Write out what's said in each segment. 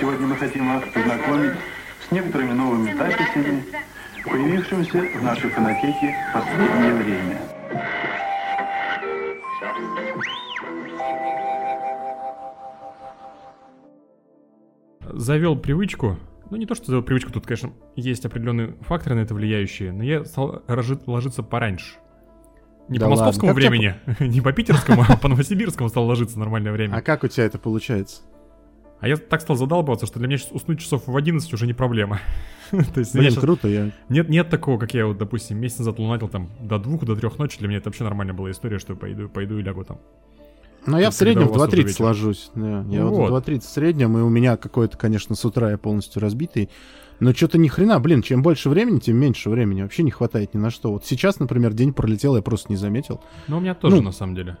Сегодня мы хотим вас познакомить с некоторыми новыми записями, появившимися в нашей фонотеке в последнее время. Завел привычку, ну не то, что завел привычку, тут, конечно, есть определенные факторы на это влияющие, но я стал ложиться пораньше. Не Да по московскому ладно, времени, не по питерскому, а по новосибирскому стал ложиться нормальное время. А как у тебя это получается? А я так стал задалбываться, что для меня сейчас уснуть часов в 11 уже не проблема. То есть Блин, круто, я... Нет, нет такого, как я вот, допустим, месяц назад лунатил там до двух, до трех ночи. Для меня это вообще нормальная была история, что я пойду, пойду и лягу там. Ну, я в среднем в вас уже 2.30 вечер. ложусь. Да. Я Вот. вот в 2.30 в среднем, и у меня какой-то, конечно, с утра я полностью разбитый. Но что-то ни хрена, блин, чем больше времени, тем меньше времени. Вообще не хватает ни на что. Вот сейчас, например, день пролетел, я просто не заметил. Но у меня тоже, Ну, на самом деле.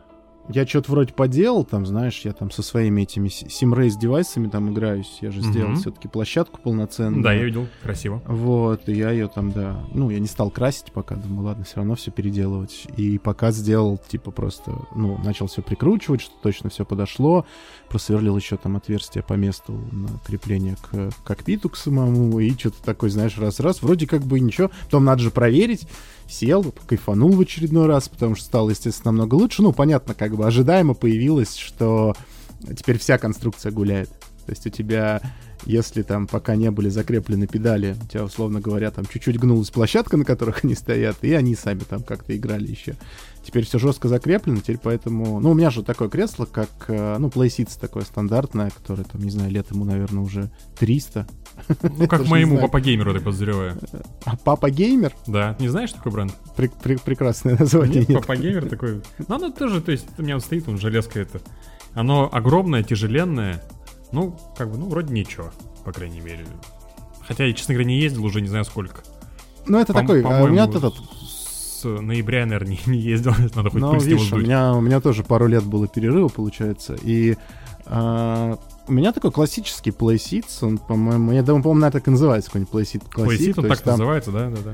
Я что-то вроде поделал, там, знаешь, я там со своими этими симрейс девайсами там играюсь. Я же сделал Мгм. все-таки площадку полноценную. Да, я видел, красиво. Вот, и я ее там, да, ну, я не стал красить пока, думаю, ладно, все равно все переделывать. И пока сделал, типа, просто, ну, начал все прикручивать, что точно все подошло, просверлил еще там отверстие по месту на крепление к кокпиту к самому, и что-то такой, знаешь, раз-раз, вроде как бы ничего, потом надо же проверить, сел, кайфанул в очередной раз, потому что стало, естественно, намного лучше. Ну, понятно, как бы ожидаемо появилось, что теперь вся конструкция гуляет. То есть у тебя, если там пока не были закреплены педали, у тебя, условно говоря, там чуть-чуть гнулась площадка, на которых они стоят, и они сами там как-то играли еще. Теперь все жестко закреплено, теперь поэтому... Ну, у меня же такое кресло, как, э, ну, PlaySeats такое стандартное, которое, там, не знаю, лет ему, наверное, уже 300. Ну, как моему папа геймеру, я подозреваю. А Папа Геймер? Да, не знаешь такой бренд? Пре- пре- прекрасное название. Нет, нет. папа геймер такой. Ну, оно тоже, то есть, у меня он стоит, он железка это. Оно огромное, тяжеленное. Ну, как бы, ну, вроде ничего, по крайней мере. Хотя я, честно говоря, не ездил уже не знаю сколько. Ну, это По- такой, а у по-моему, меня этот... С ноября, наверное, не, не ездил. Надо хоть Ну, с него видишь, у меня, у меня тоже пару лет было перерыва, получается, и а, у меня такой классический PlaySeats, он, по-моему, я думаю, по-моему, так и называется какой-нибудь PlaySeat Classic. То он так там, называется, да, да, да.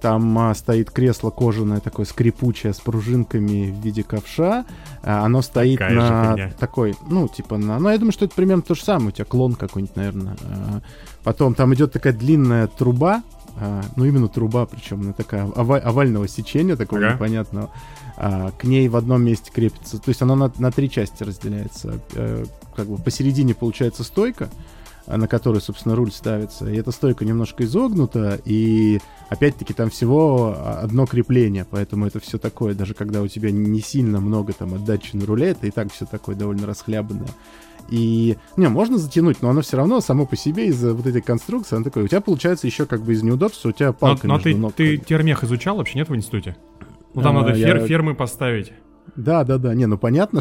там а, стоит кресло кожаное, такое скрипучее, с пружинками в виде ковша, а, оно стоит Такая на такой, ну, типа на... Ну, я думаю, что это примерно то же самое, у тебя клон какой-нибудь, наверное. А, потом там идет такая длинная труба, а, ну, именно труба, причем она такая ова- овального сечения, такого Ага. непонятного. А, к ней в одном месте крепится, то есть она на, на три части разделяется. Э, как бы посередине получается стойка, а, на которой, собственно, руль ставится. И эта стойка немножко изогнута, и опять-таки там всего а, одно крепление, поэтому это все такое, даже когда у тебя не сильно много там отдачи на руле, это и так все такое довольно расхлябанное. И, не, можно затянуть, но оно все равно само по себе из-за вот этой конструкции, оно такое, у тебя получается еще как бы из неудобства, у тебя Но, палка но между ты, ног. ты термех изучал вообще, нет, в институте? Ну, там А, надо я- фер- фермы поставить, Да, да, да, не, ну понятно,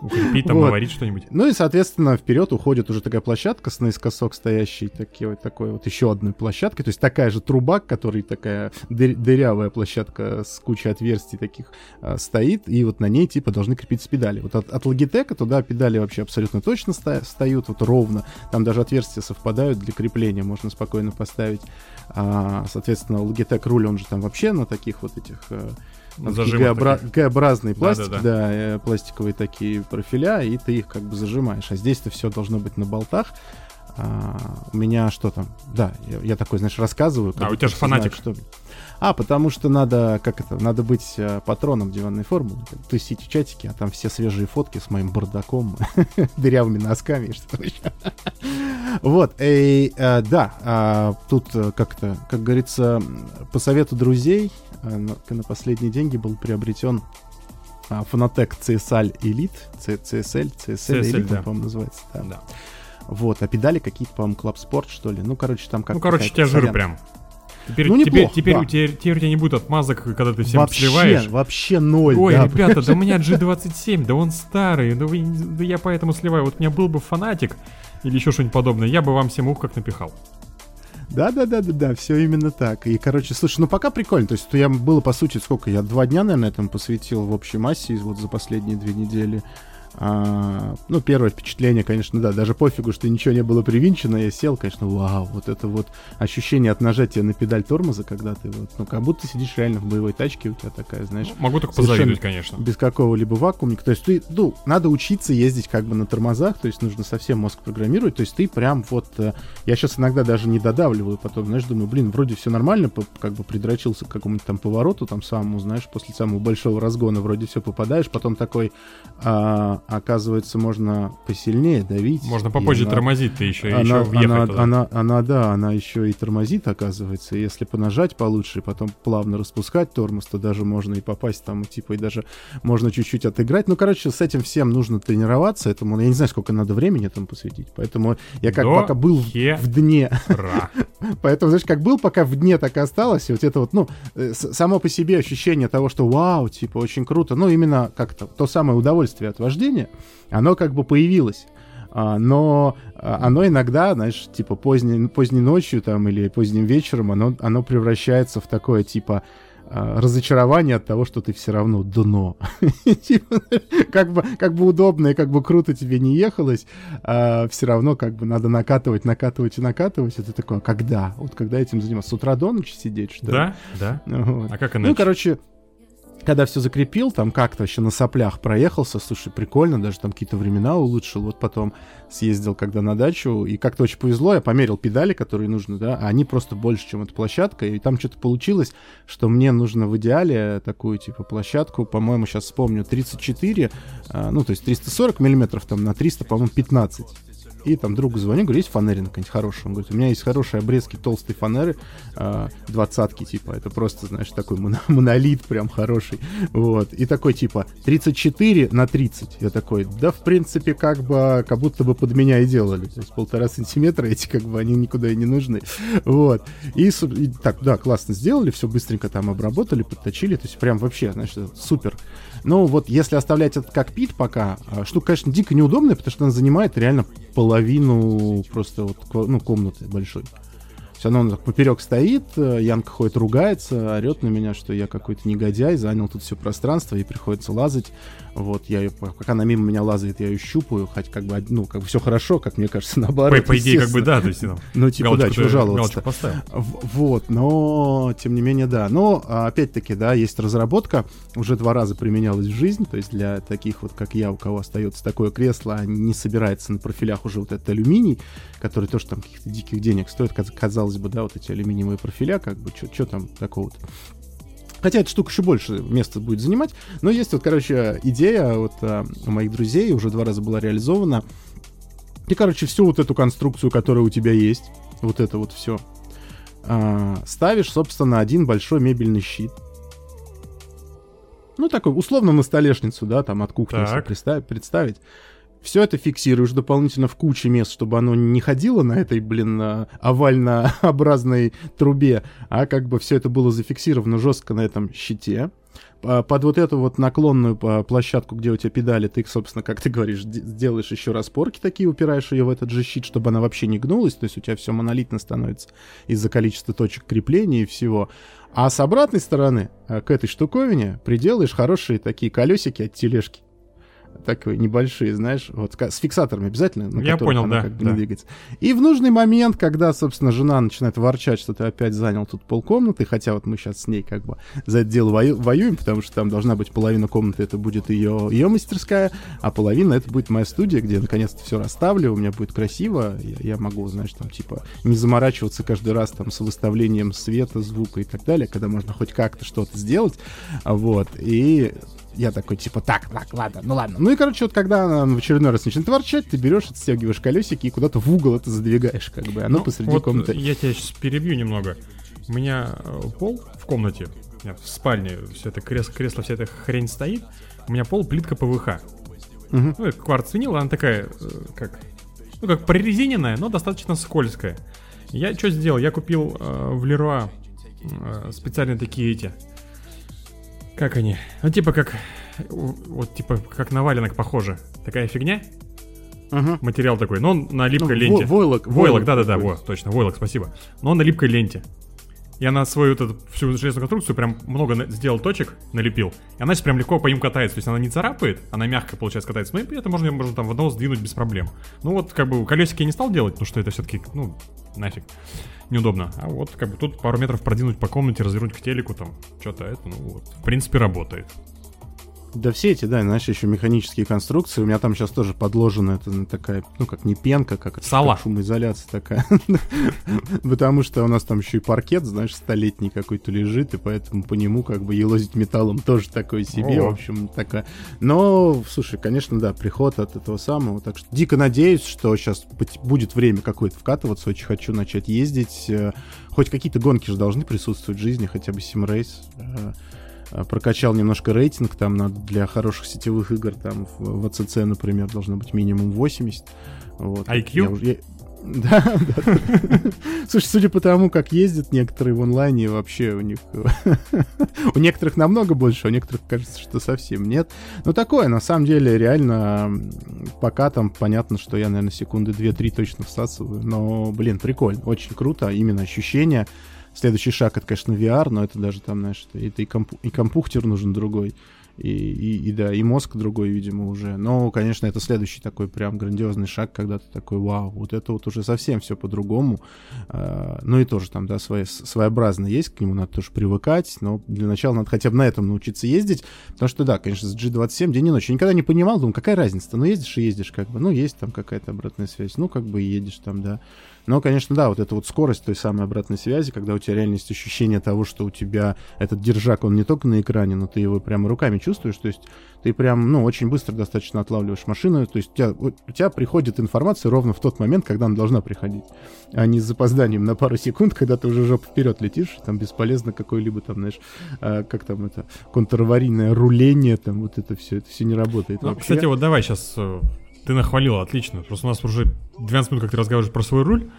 укрепить, там, Вот. наварить что-нибудь. Ну и, соответственно, вперед уходит уже такая площадка с наискосок стоящей, такие вот, такой вот еще одной площадкой. То есть такая же труба, которая такая дыр- дырявая площадка с кучей отверстий таких а, стоит, и вот на ней типа должны крепиться педали. Вот от, от Logitech туда педали вообще абсолютно точно ста- встают, вот ровно. Там даже отверстия совпадают для крепления, можно спокойно поставить. А, соответственно, Logitech руль, он же там вообще на таких вот этих... э, Г-образные пластики, Да-да-да. да, э, пластиковые такие профиля, и ты их как бы зажимаешь. А здесь-то все должно быть на болтах. А, у меня что там? Да, я, я такой, знаешь, рассказываю. А, у тебя же фанатик. Что... А, потому что надо, как это, надо быть э, патроном диванной формулы, как тусить в чатике, а там все свежие фотки с моим бардаком, дырявыми носками и что еще. Вот, и, э, да, а, тут э, как-то, как говорится, по совету друзей э, на, на последние деньги был приобретен а, Fanatec CSL Elite, CSL, CSL, CSL, Elite, да. по-моему, называется. Да. Да. Вот, а педали какие-то, по-моему, Club Sport, что ли. Ну, короче, там как Ну, короче, тебя жир прям. Теперь, Ну, теперь, неплохо, теперь, да. у тебя, теперь у тебя не будет отмазок, когда ты всем вообще, сливаешь. вообще ноль. Ой, да. ребята, да у меня G27, да он старый, да, вы- да я поэтому сливаю. Вот у меня был бы фанатик или еще что-нибудь подобное, я бы вам всем ух как напихал. Да, да, да, да, да, все именно так. И, короче, слушай, ну пока прикольно. То есть, я было, по сути, сколько? Я два дня, наверное, этому посвятил в общей массе вот за последние две недели. А, ну, первое впечатление, конечно, да, даже пофигу, что ничего не было привинчено, я сел, конечно, вау, вот это вот ощущение от нажатия на педаль тормоза, когда ты вот, ну, как будто сидишь реально в боевой тачке, у тебя такая, знаешь... Могу только позавидовать, конечно. Без какого-либо вакуумника. То есть ты, ну, надо учиться ездить как бы на тормозах, то есть нужно совсем мозг программировать, то есть ты прям вот... э, Я сейчас иногда даже не додавливаю, потом, знаешь, думаю, блин, вроде все нормально, как бы придрочился к какому-нибудь там повороту, там самому, знаешь, после самого большого разгона вроде все попадаешь, потом такой, а, оказывается, можно посильнее давить. Можно попозже она- тормозить, ты еще, она, еще въехать она, туда. она, она, да, она еще и тормозит, оказывается. И Если понажать получше потом плавно распускать тормоз, то даже можно и попасть там, типа, и даже можно чуть-чуть отыграть. Ну, короче, с этим всем нужно тренироваться. Этому я не знаю, сколько надо времени этому посвятить. Поэтому я как До пока был в- хера. в дне. Поэтому, знаешь, как был, пока в дне, так и осталось. И вот это вот, ну, э, само по себе ощущение того, что вау, типа, очень круто. Ну, именно как-то то самое удовольствие от вождения, оно как бы появилось. А, но а, оно иногда, знаешь, типа поздней, поздней ночью там или поздним вечером, оно, оно превращается в такое, типа, а, разочарование от того, что ты все равно дно. Типа, как бы, как бы удобно и как бы круто тебе не ехалось, все равно как бы надо накатывать, накатывать и накатывать. Это такое, когда? Вот когда этим заниматься? С утра до ночи сидеть, что ли? Да, да. Вот. А как Ну, иначе? короче, когда все закрепил, там как-то еще на соплях проехался, слушай, прикольно, даже там какие-то времена улучшил. Вот потом съездил, когда на дачу, и как-то очень повезло, я померил педали, которые нужны, да, а они просто больше, чем эта площадка, и там что-то получилось, что мне нужно в идеале такую, типа, площадку, по-моему, сейчас вспомню, 34, а, ну, то есть 340 миллиметров там на 300, по-моему, 15. И там другу звоню, говорю, есть фанерина какая-нибудь хорошая? Он говорит, у меня есть хорошие обрезки толстой фанеры, а, двадцатки, типа, это просто, знаешь, такой моно- монолит прям хороший, вот. И такой, типа, 34 на 30. Я такой, да, в принципе, как бы, как будто бы под меня и делали. То есть полтора сантиметра эти, как бы, они никуда и не нужны. Вот. И, и так, да, классно сделали, все быстренько там обработали, подточили, то есть прям вообще, знаешь, супер. Ну, вот если оставлять этот кокпит пока, а, штука, конечно, дико неудобная, потому что она занимает реально половину просто вот, ну, комнаты большой. Все равно он так поперек стоит, э, Янка ходит, ругается, орет на меня, что я какой-то негодяй, занял тут все пространство, и приходится лазать. Вот, я ее, пока она мимо меня лазает, я ее щупаю, хоть как бы, ну, как бы все хорошо, как мне кажется, По, наоборот. по идее, как бы да, то есть ну, Ну, типа, да, чего жаловаться Вот, но тем не менее, да. Но а, опять-таки, да, есть разработка, уже два раза применялась в жизнь, то есть для таких вот, как я, у кого остается такое кресло, а не собирается на профилях уже вот этот алюминий, который тоже там каких-то диких денег стоит, каз- казалось бы, да, вот эти алюминиевые профиля, как бы, что там такого-то. Хотя эта штука еще больше места будет занимать. Но есть вот, короче, идея вот а, у моих друзей, уже два раза была реализована. Ты, короче, всю вот эту конструкцию, которая у тебя есть, вот это вот все, ставишь, собственно, один большой мебельный щит. Ну, такой, условно, на столешницу, да, там от кухни представь- представить. Все это фиксируешь дополнительно в куче мест, чтобы оно не ходило на этой, блин, овально-образной трубе, а как бы все это было зафиксировано жестко на этом щите. Под вот эту вот наклонную а, площадку, где у тебя педали, ты, собственно, как ты говоришь, д- сделаешь еще распорки такие, упираешь ее в этот же щит, чтобы она вообще не гнулась, то есть у тебя все монолитно становится из-за количества точек крепления и всего. А с обратной стороны а, к этой штуковине приделаешь хорошие такие колесики от тележки. Такие небольшие, знаешь, вот с фиксаторами обязательно, на Я понял, она да, как бы да. не двигается. И в нужный момент, когда, собственно, жена начинает ворчать, что ты опять занял тут полкомнаты, хотя вот мы сейчас с ней как бы за это дело вою- воюем, потому что там должна быть половина комнаты, это будет ее, ее мастерская, а половина это будет моя студия, где я наконец-то все расставлю, у меня будет красиво, я, я могу, знаешь, там типа не заморачиваться каждый раз там с выставлением света, звука и так далее, когда можно хоть как-то что-то сделать, вот, и я такой, типа, так, так, ладно, ну ладно. Ну и, короче, вот когда она в очередной раз начинает ворчать, ты берешь, отстегиваешь колесики и куда-то в угол это задвигаешь, как бы. Оно Ну, посреди вот комнаты. Я тебя сейчас перебью немного. У меня э, пол в комнате, в спальне, все это кресло, кресло, вся эта хрень стоит. У меня пол плитка ПВХ. Мгм. Ну, это кварц винил, она такая, э, как, ну, как прорезиненная, но достаточно скользкая. Я что сделал? Я купил э, в Леруа э, специальные такие эти, как они? Ну, типа как, вот типа как на валенок похоже. Такая фигня, Ага. материал такой, но он на липкой Ну, ленте. во- войлок, Войлок, да-да-да, вот, точно, войлок, спасибо. Но он на липкой ленте. Я на свою вот эту всю железную конструкцию прям много на- сделал точек, налепил. И она сейчас прям легко по ним катается. То есть она не царапает, она мягко, получается, катается. Ну и это можно, можно там в одного сдвинуть без проблем. Ну вот, как бы, колесики я не стал делать, потому что это все-таки, ну, нафиг, неудобно. А вот, как бы, тут пару метров продвинуть по комнате, развернуть к телеку, там, что-то это, ну вот, в принципе, работает. Да все эти, да, знаешь, еще механические конструкции. У меня там сейчас тоже подложена это такая, ну как не пенка, как Сала. как шумоизоляция такая. Потому что у нас там еще и паркет, знаешь, столетний какой-то лежит, и поэтому по нему как бы елозить металлом тоже такое себе, в общем, такая. Но, слушай, конечно, да, приход от этого самого. Так что дико надеюсь, что сейчас будет время какое-то вкатываться. Очень хочу начать ездить. Э, Хоть какие-то гонки же должны присутствовать в жизни, хотя бы симрейс. Э, Прокачал немножко рейтинг, там надо для хороших сетевых игр, там в в АЦЦ, например, должно быть минимум 80. Вот. IQ? Я уже- я- Да, да. Слушай, судя по тому, как ездят некоторые в онлайне, вообще у них... У некоторых намного больше, а у некоторых кажется, что совсем нет. Ну, такое, на самом деле, реально, пока там понятно, что я, наверное, секунды 2-3 точно всасываю. Но, блин, прикольно, очень круто, именно ощущение. Следующий шаг, это, конечно, VR, но это даже там, знаешь, это, и, компу- и компьютер нужен другой. И, и, и да, и мозг другой, видимо, уже. Но, конечно, это следующий такой прям грандиозный шаг, когда ты такой, вау, вот это вот уже совсем все по-другому. А, ну и тоже там, да, свои, своеобразно есть, к нему надо тоже привыкать, но для начала надо хотя бы на этом научиться ездить, потому что, да, конечно, с G27 день и ночь. Я никогда не понимал, думаю, какая разница-то? Ну, ездишь и ездишь, как бы, ну, есть там какая-то обратная связь, ну, как бы едешь там, да. Но, конечно, да, вот эта вот скорость той самой обратной связи, когда у тебя реально есть ощущение того, что у тебя этот держак, он не только на экране, но ты его прямо руками чувствуешь, то есть ты прям, ну, очень быстро достаточно отлавливаешь машину, то есть у тебя, у тебя приходит информация ровно в тот момент, когда она должна приходить, а не с запозданием на пару секунд, когда ты уже жопу вперед летишь, там бесполезно какой-либо там, знаешь, а, как там это, контраварийное руление, там вот это все, это все не работает Ну, вообще. кстати, вот давай сейчас ты нахвалил, отлично. Просто у нас уже 12 минут, как ты разговариваешь про свой руль.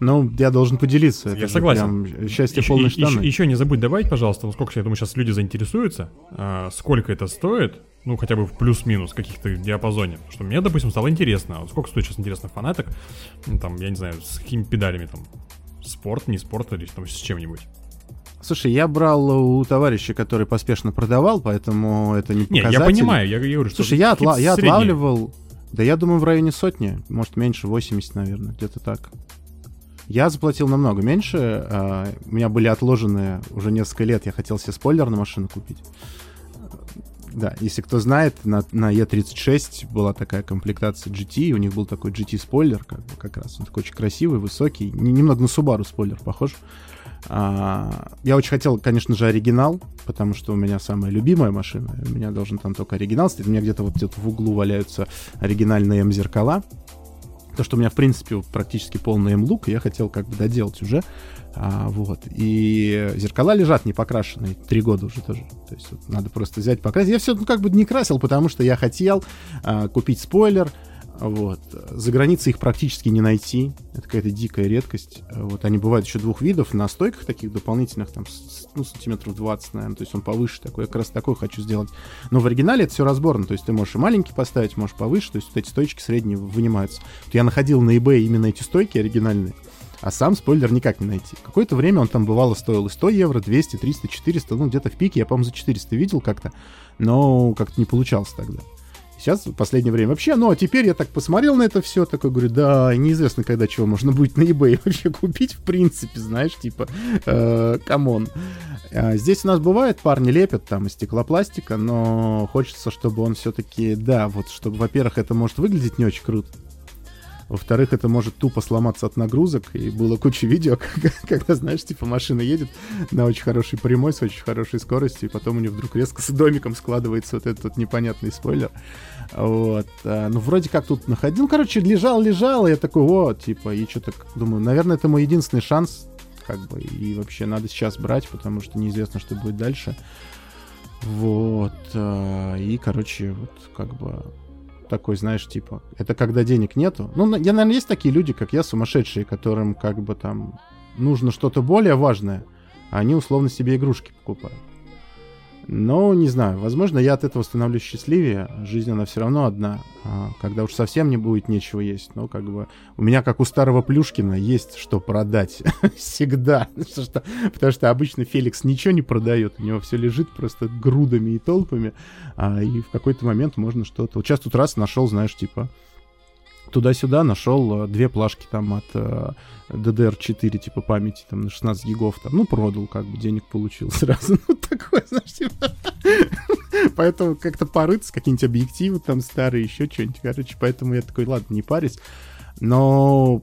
Ну, я должен поделиться. Я это же согласен. прям счастье Еще, полной и- еще- штаны. еще не забудь добавить, пожалуйста, ну сколько, я думаю, сейчас люди заинтересуются, а, сколько это стоит, ну хотя бы в плюс-минус каких-то диапазоне. Что мне, допустим, стало интересно, вот сколько стоит сейчас интересно фанаток, ну, там, я не знаю, с какими педалями там, спорт, не спорт или там с чем-нибудь. Слушай, я брал у товарища, который поспешно продавал, поэтому это не Не, показатель. я понимаю, я, я говорю, что... Слушай, я, отла- я средние. отлавливал, да я думаю, в районе сотни, может меньше, 80, наверное, где-то так. Я заплатил намного меньше, а, у меня были отложены уже несколько лет, я хотел себе спойлер на машину купить. Да, если кто знает, на, на E36 была такая комплектация GT, у них был такой GT-спойлер, как, как раз. Он такой очень красивый, высокий, не- немного на Subaru спойлер похож. Я очень хотел, конечно же, оригинал, потому что у меня самая любимая машина. У меня должен там только оригинал стоять. У меня где-то вот где-то в углу валяются оригинальные М-зеркала. То, что у меня, в принципе, практически полный М-лук, я хотел как бы доделать уже. А, вот. И зеркала лежат не покрашенные, три года уже тоже. То есть вот, надо просто взять, покрасить. Я все ну, как бы не красил, потому что я хотел а, купить спойлер. Вот. За границей их практически не найти. Это какая-то дикая редкость. Вот. Они бывают еще двух видов. На стойках таких дополнительных, там, ну, сантиметров 20, наверное. То есть он повыше такой. Я как раз такой хочу сделать. Но в оригинале это все разборно. То есть ты можешь и маленький поставить, можешь повыше. То есть вот эти стоечки средние вынимаются. Вот я находил на eBay именно эти стойки оригинальные. А сам спойлер никак не найти. Какое-то время он там бывало стоил и 100 евро, 200, 300, 400. Ну, где-то в пике. Я, по-моему, за 400 видел как-то. Но как-то не получалось тогда. Сейчас, в последнее время вообще, ну, а теперь я так посмотрел на это все, такой говорю, да, неизвестно, когда чего можно будет на eBay вообще купить, в принципе, знаешь, типа, э, come on. А здесь у нас бывает, парни лепят там из стеклопластика, но хочется, чтобы он все-таки, да, вот, чтобы, во-первых, это может выглядеть не очень круто, во-вторых, это может тупо сломаться от нагрузок. И было куча видео, когда, знаешь, типа машина едет на очень хорошей прямой, с очень хорошей скоростью, и потом у нее вдруг резко с домиком складывается вот этот вот непонятный спойлер. Вот. А, ну, вроде как тут находил. Ну, короче, лежал, лежал, и я такой, вот, типа, и что-то думаю, наверное, это мой единственный шанс, как бы, и вообще надо сейчас брать, потому что неизвестно, что будет дальше. Вот. а, И, короче, вот, как бы, такой, знаешь, типа, это когда денег нету. Ну, я, наверное, есть такие люди, как я, сумасшедшие, которым как бы там нужно что-то более важное, а они условно себе игрушки покупают. Но, не знаю, возможно, я от этого становлюсь счастливее. Жизнь, она все равно одна. А когда уж совсем не будет нечего есть. Но, как бы, у меня, как у старого Плюшкина, есть что продать. Всегда. Потому что, потому что обычно Феликс ничего не продает. У него все лежит просто грудами и толпами. А, и в какой-то момент можно что-то... Вот сейчас тут раз нашел, знаешь, типа, туда-сюда нашел э, две плашки там от э, DDR4, типа, памяти, там, на 16 гигов, там, ну, продал, как бы, денег получил сразу, ну, такое, знаешь, типа, поэтому как-то порыться, какие-нибудь объективы там старые, еще что-нибудь, короче, поэтому я такой, ладно, не парюсь, но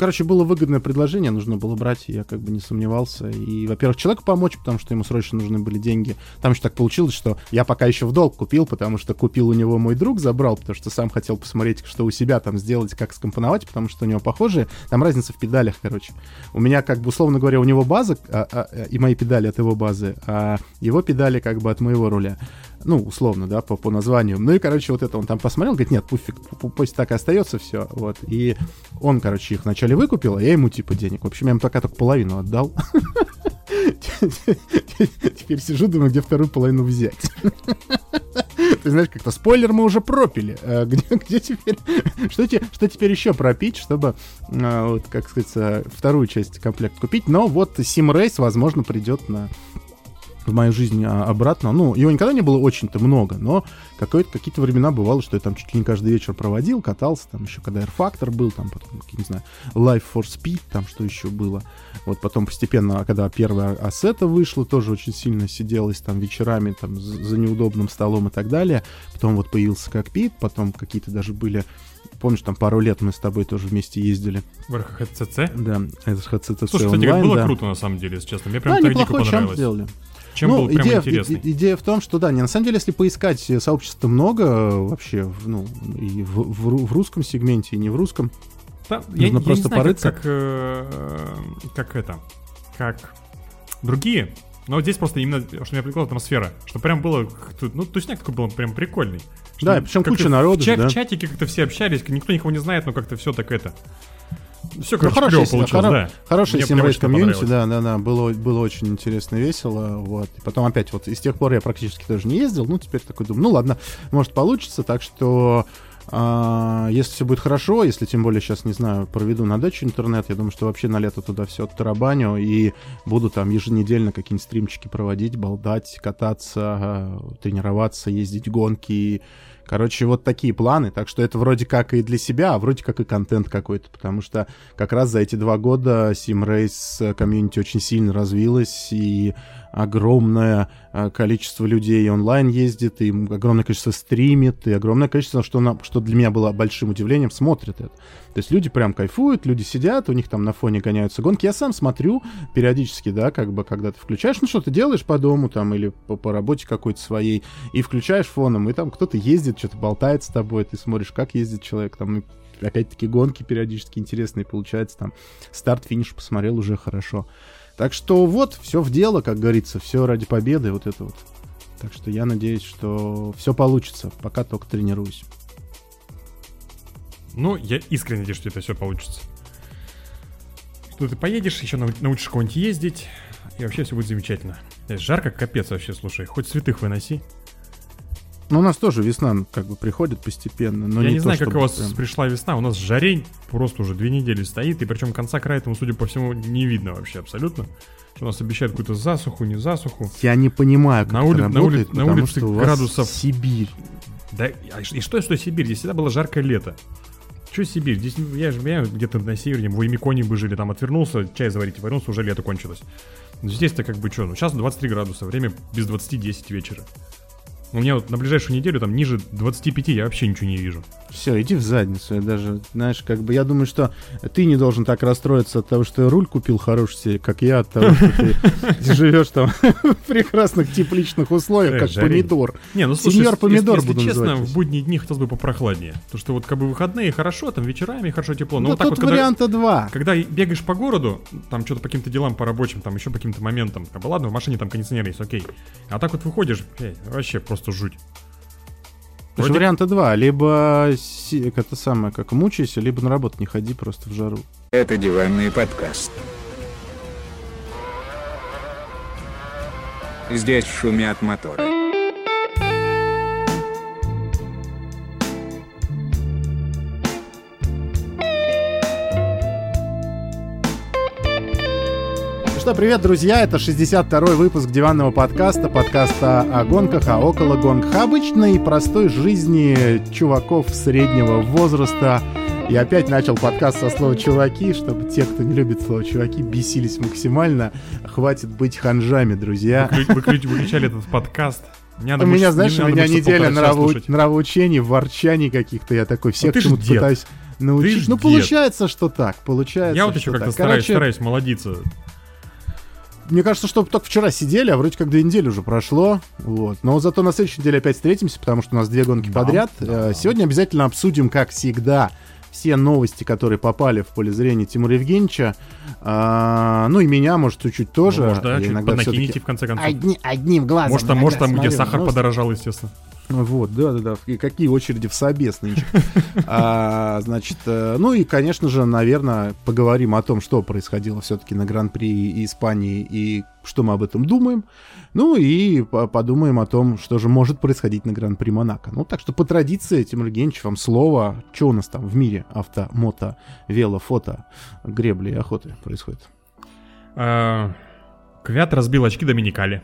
короче, было выгодное предложение, нужно было брать, я как бы не сомневался. И, во-первых, человеку помочь, потому что ему срочно нужны были деньги. Там еще так получилось, что я пока еще в долг купил, потому что купил у него мой друг, забрал, потому что сам хотел посмотреть, что у себя там сделать, как скомпоновать, потому что у него похожие. Там разница в педалях, короче. У меня, как бы, условно говоря, у него база, а, а, и мои педали от его базы, а его педали как бы от моего руля. Ну, условно, да, по, по названию. Ну и, короче, вот это он там посмотрел, говорит, нет, пусть, пусть так и остается все, вот. И он, короче, их вначале выкупил, а я ему, типа, денег. В общем, я ему пока только половину отдал. Теперь сижу, думаю, где вторую половину взять. Ты знаешь, как-то спойлер мы уже пропили. А где, где теперь... Что, те, что теперь еще пропить, чтобы, а, вот, как сказать, вторую часть комплекта купить? Но вот Sim возможно, придет на в мою жизнь а, обратно. Ну, его никогда не было очень-то много, но какие-то времена бывало, что я там чуть ли не каждый вечер проводил, катался, там еще когда Air Factor был, там потом, не знаю, Life for Speed, там что еще было. Вот потом постепенно, когда первая ассета вышла, тоже очень сильно сиделось там вечерами там за неудобным столом и так далее. Потом вот появился кокпит, потом какие-то даже были Помнишь, там пару лет мы с тобой тоже вместе ездили. В РХЦЦ? Да, это ХЦЦ Слушай, онлайн, кстати, было да. круто, на самом деле, если честно. Мне прям Да, так дико понравилось. сделали. Чем ну, был прям идея, интересный. и- идея в том, что да, не на самом деле, если поискать э, сообщества много э, вообще, в- ну, и в, в в русском сегменте, и не в русском. Да, я, я просто не знаю, порыться. как, как, э, как это, как другие. Но здесь просто именно, что меня привлекла атмосфера, что прям было, ну, тусняк такой был прям прикольный. Что Да, причем куча в народу, ча- да. В чатике как-то все общались, никто никого не знает, но как-то все так это... Все, Ну, короче, си- получилось, хоро- да. хороший очень комьюнити, да, да, да, было, было очень интересно, весело, вот. И потом опять вот, и с тех пор я практически тоже не ездил, ну, теперь такой думаю, ну, ладно, может, получится, так что а, если все будет хорошо, если тем более сейчас, не знаю, проведу на даче интернет, я думаю, что вообще на лето туда все оттарабаню и буду там еженедельно какие-нибудь стримчики проводить, балдать, кататься, а, тренироваться, ездить гонки. Короче, вот такие планы. Так что это вроде как и для себя, а вроде как и контент какой-то. Потому что как раз за эти два года Sim Race комьюнити очень сильно развилось, и огромное э, количество людей онлайн ездит, и огромное количество стримит, и огромное количество, что, на- что для меня было большим удивлением, смотрят это. То есть люди прям кайфуют, люди сидят, у них там на фоне гоняются гонки. Я сам смотрю периодически, да, как бы, когда ты включаешь, ну, что ты делаешь по дому там или по, по работе какой-то своей, и включаешь фоном, и там кто-то ездит, что-то болтает с тобой, ты смотришь, как ездит человек, там, опять-таки гонки периодически интересные получается, там, старт-финиш посмотрел уже хорошо. Так что вот, все в дело, как говорится, все ради победы, вот это вот. Так что я надеюсь, что все получится, пока только тренируюсь. Ну, я искренне надеюсь, что это все получится. Что ты поедешь, еще нау- научишь кого-нибудь ездить, и вообще все будет замечательно. Э, Жарко, капец вообще, слушай, хоть святых выноси. Ну, у нас тоже весна ну, как бы приходит постепенно, но Я не, не, то, знаю, как чтобы у вас прям- пришла весна, у нас жарень просто уже две недели стоит, и причем конца края этому, судя по всему, не видно вообще абсолютно. У нас обещают какую-то засуху, не засуху. Я не понимаю, как На это ули- на работает, ули- на улице что градусов- Сибирь. Да, а и что, что Сибирь? Здесь всегда было жаркое лето. Че Сибирь? Здесь я же я где-то на севере, в Уймиконе бы жили, там отвернулся, чай заварить, вернулся, уже лето кончилось. Но здесь-то как бы что, ну сейчас 23 градуса, время без 20-10 вечера. У меня вот на ближайшую неделю там ниже 25 я вообще ничего не вижу. Все, иди в задницу. Я даже, знаешь, как бы я думаю, что ты не должен так расстроиться от того, что руль купил хороший себе, как я, от того, что ты живешь там в прекрасных тепличных условиях, как помидор. Не, ну слушай, Сеньор помидор буду честно, в будние дни хотелось бы попрохладнее. Потому что вот как бы выходные хорошо, там вечерами хорошо тепло. Но вот так тут вот, варианта два. когда бегаешь по городу, там что-то по каким-то делам, по рабочим, там еще по каким-то моментам, как бы ладно, в машине там кондиционер есть, окей. А так вот выходишь, вообще просто жуть. Потому что Вроде- варианта два. Либо си- это самое, как мучайся, либо на работу не ходи просто в жару. Это диванный подкаст. Здесь шумят моторы. Что, привет, друзья, это 62-й выпуск диванного подкаста, подкаста о гонках, а около гонках, обычной простой жизни чуваков среднего возраста. И опять начал подкаст со слова «чуваки», чтобы те, кто не любит слово «чуваки», бесились максимально. Хватит быть ханжами, друзья. Выклю- выклю- Выключали этот подкаст. Не надо У меня, знаешь, у меня неделя нравоу- нравоучений, ворчаний каких-то. Я такой всех ж чему-то пытаюсь научить. Ну, дед. получается, что так. Получается, Я вот еще как-то стараюсь, Короче, стараюсь молодиться. Мне кажется, что только вчера сидели, а вроде как две недели уже прошло. Вот. Но зато на следующей неделе опять встретимся, потому что у нас две гонки Да, подряд. да. Э, Сегодня обязательно обсудим, как всегда, все новости, которые попали в поле зрения Тимура Евгеньевича. А, ну и меня, может, чуть-чуть тоже. Ну, может, да, чуть поднакинете, в конце концов. одни- одним глазом. Может, там, может, там где сахар новости. подорожал, естественно. Вот, да, да, да. И какие очереди в собес нынче. А, значит, э, ну и, конечно же, наверное, поговорим о том, что происходило все-таки на Гран-при Испании и что мы об этом думаем. Ну и по- подумаем о том, что же может происходить на Гран-при Монако. Ну, так что по традиции, Тимур Евгеньевич, вам слово. Что у нас там в мире авто, мото, вело, фото, гребли и охоты происходит? А, Квят разбил очки Доминикали.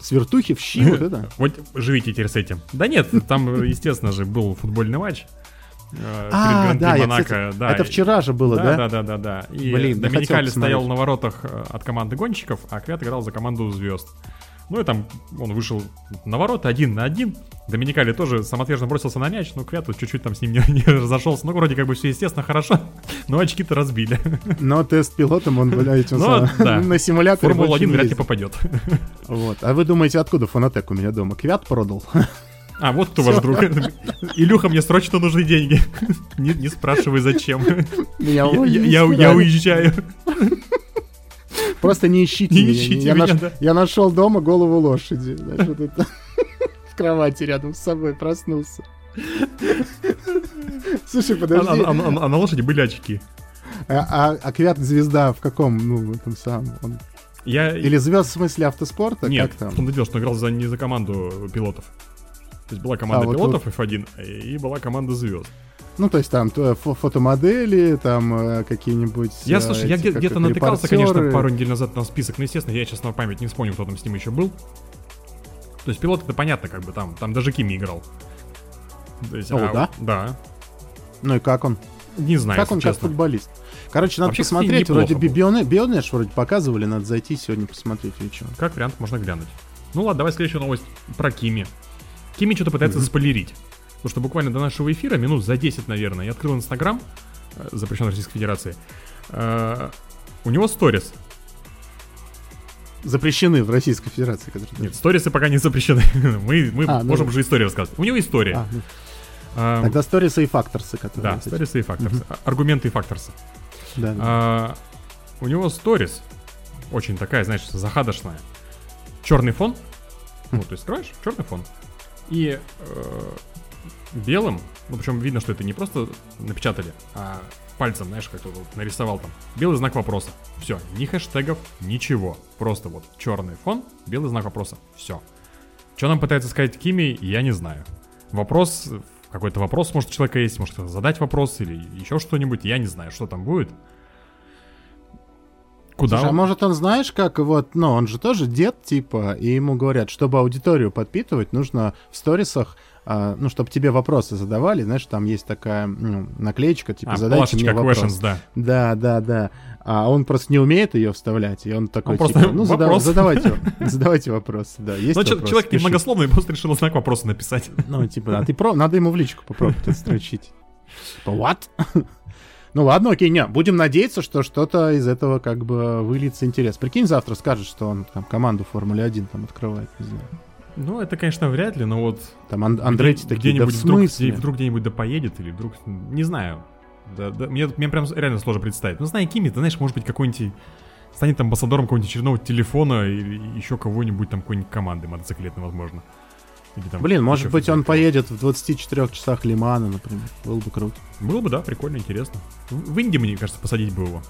Свертухи в щи, вот это? Вот живите теперь с этим. Да нет, там, естественно же, был футбольный матч. э, А, да, я, кстати, да. это вчера же было, да? Да, да, да, да, да. И Блин, Доминикали стоял на воротах э, от команды гонщиков, а Квят играл за команду звезд. Ну и там он вышел на ворота один на один. Доминикали тоже самоотверженно бросился на мяч, но Квят вот чуть-чуть там с ним не, не разошелся. Ну, вроде как бы все естественно хорошо, но очки-то разбили. Но тест пилотом он, блядь, Ну, на симуляторе больше Формула-1 не вряд ли попадет. Вот. А вы думаете, откуда фонотек у меня дома? Квят продал? А, вот кто ваш друг. Илюха, мне срочно нужны деньги. Не, не спрашивай, зачем. Я, я- я рады. уезжаю. Просто не ищите Не меня. ищите я, меня, наш- да. я нашел дома голову лошади. вот это. В кровати рядом с собой проснулся. Слушай, А, подожди. а- а- а на лошади были очки. А, а- а Квят звезда в каком, ну, в этом самом? он- Я... Или звезд в смысле автоспорта? Нет, Как там? в том-то дело, что он играл за, не за команду пилотов. То есть была команда А, вот пилотов F1 и была команда звезд. Ну, то есть там фо- фотомодели, там э, какие-нибудь... Я, э, слушай, я эти, где- как где-то натыкался, конечно, пару недель назад на список, но, естественно, я сейчас на память не вспомню, кто там с ним еще был. То есть пилот это понятно, как бы там, там даже Кими играл. То есть, О, а, да? Да. Ну и как он? Не знаю, как он если как честно. футболист? Короче, надо Вообще, посмотреть. Вроде Бионеш вроде показывали, надо зайти сегодня посмотреть или что. Как вариант, можно глянуть. Ну ладно, давай следующую новость про Кими. Кими что-то пытается заспойлерить. Потому что буквально до нашего эфира, минут за 10, наверное, я открыл Инстаграм, э, запрещен Российской Федерации. Э, У него сторис. Запрещены в Российской Федерации. которые- Нет, сторисы пока не запрещены. Мы, мы А, ну можем да. уже историю рассказывать. У него история. А, ну, А, тогда сторисы и факторсы, которые... да, сторисы и факторсы. А- Аргументы и факторсы. Да, да. А, у него сторис очень такая, знаешь, захадошная. Черный фон. Ну, то есть скрываешь, черный фон. И э, белым, ну причем видно, что это не просто напечатали, а пальцем, знаешь, как вот нарисовал там. Белый знак вопроса. Все, ни хэштегов, ничего. Просто вот черный фон, белый знак вопроса. Все. Что нам пытается сказать Кими, я не знаю. Вопрос, какой-то вопрос, может, у человека есть, может, задать вопрос или еще что-нибудь, я не знаю, что там будет. Куда Слушай, а он? может он, знаешь, как вот, ну, он же тоже дед, типа, и ему говорят, чтобы аудиторию подпитывать, нужно в сторисах, а, ну, чтобы тебе вопросы задавали, знаешь, там есть такая ну, наклеечка, типа, А, задайте мне вопрос. questions, да. Да, да, да. А он просто не умеет ее вставлять, и он такой, Он просто типа, ну, зада- вопрос. задавайте, задавайте вопросы, да, есть Ну, чё- вопросы, человек пиши. немногословный, просто решил знак вопроса написать. Ну, типа, а ты про... надо ему в личку попробовать отстрочить. Типа, what? Ну ладно, окей, не, будем надеяться, что что-то из этого как бы выльется интерес. Прикинь, завтра скажет, что он там команду Формулы 1 там открывает, не знаю. Ну, это, конечно, вряд ли, но вот Там Ан- Андретти где- такие, да где-нибудь вдруг, где- вдруг где-нибудь да поедет, или вдруг, не знаю. Да, да, мне, мне прям реально сложно представить. Ну, зная Кими, ты знаешь, может быть, какой-нибудь станет амбассадором какого-нибудь очередного телефона или еще кого-нибудь там, какой-нибудь команды мотоциклетной, возможно. Или там Блин, может быть, он поедет в 24 часах Лимана, например. Было бы круто. Было бы, да, прикольно, интересно. В Индии, мне кажется, посадить бы его.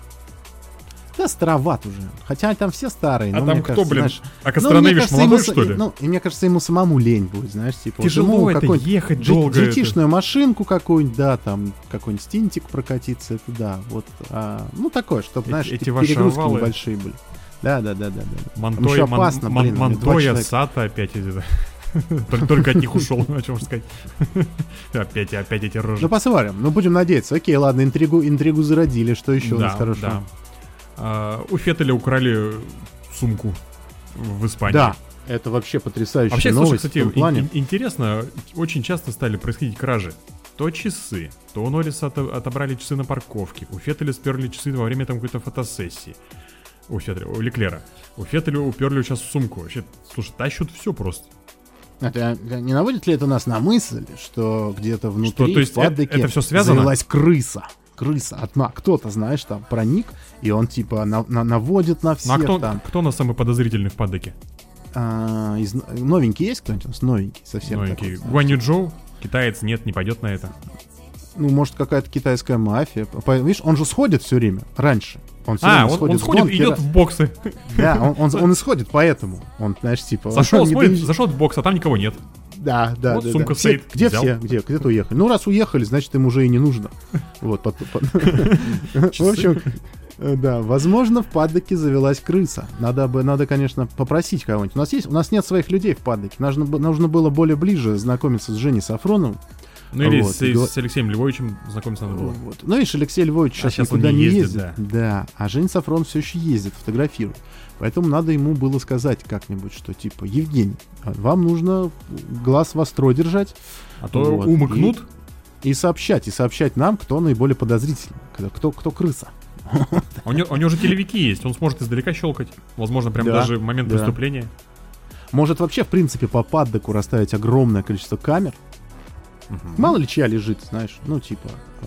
Староват уже. Хотя там все старые. А там кто, кажется, блин? знаешь, А ну, Костроневич кажется, молодой, ему что ли? Ну, и мне кажется, ему самому лень будет, знаешь, типа. вот Тяжело ему это какой-нибудь ехать долго это. GT-шную машинку какую-нибудь, да, там какой-нибудь стинтик прокатиться, это да, вот. а, ну, такое, чтобы, Эти- знаешь, эти типа, перегрузки овалы. небольшие были. Да, да, да, да, да. Монтоя, Мон- опасно, Мон- блин, Монтоя. Сата опять эти. Только- от них ушел, о чем сказать. Опять, опять эти рожи. Ну, посмотрим. Ну, будем надеяться. Окей, ладно, интригу, интригу зародили. Что еще у нас хорошего? да. А, У Феттеля украли сумку в Испании. Да, это вообще потрясающая Вообще, слушай, новость кстати, в том плане. ин- ин- интересно, очень часто стали происходить кражи. То часы, то у Норриса ото- отобрали часы на парковке, у Феттеля сперли часы во время там какой-то фотосессии. У Феттеля, у Леклера. У Феттеля уперли сейчас сумку. Вообще, слушай, тащут все просто. Это, не наводит ли это нас на мысль, что где-то внутри то есть в паддоке это- это всё связано? завелась крыса? Крыса. Одна. Кто-то, знаешь, там проник, и он типа на- на- наводит на Ну а всех кто, там. кто на самый подозрительный в паддоке? А, из- новенький есть кто-нибудь у нас? Новенький совсем. Новенький. такой. Гуанью Джоу? Китаец нет, не пойдет на это. Ну, может, какая-то китайская мафия. Видишь, он же сходит все время. Раньше. Он всё А, он, он сходит в сходит, гонки, идет да. в боксы. Да, он, он, он и сходит поэтому. Он, знаешь, типа... Зашел, он не смотрит, доезж- зашел в бокс, а там никого нет. Да, да, Вот да. сумка да. Стоит, Где взял. все? Где? Где-то уехали. Ну, раз уехали, значит, им уже и не нужно. Вот, В общем, э, да, возможно, в паддоке завелась крыса. Надо бы, надо, конечно, попросить кого-нибудь. У нас есть, у нас нет своих людей в паддоке. Нужно, нужно было более ближе знакомиться с Женей Сафроновым. Ну или Вот, с, и с Алексеем Львовичем знакомиться надо было. Вот. Ну, видишь, Алексей Львович А сейчас, щас он никуда не не ездит, ездит. Да. а Жень Сафрон все еще ездит, фотографирует. Поэтому надо ему было сказать как-нибудь, что типа, Евгений, а вам нужно глаз востро держать А то Вот, умыкнут. и сообщать, и сообщать нам, кто наиболее подозрительный, кто, кто крыса. А у, него, у него же телевики есть, он сможет издалека щелкать. Возможно, прям Да, даже в момент да. преступления. Может вообще, в принципе, по паддоку расставить огромное количество камер. Мало ли чья лежит, знаешь, ну типа... э,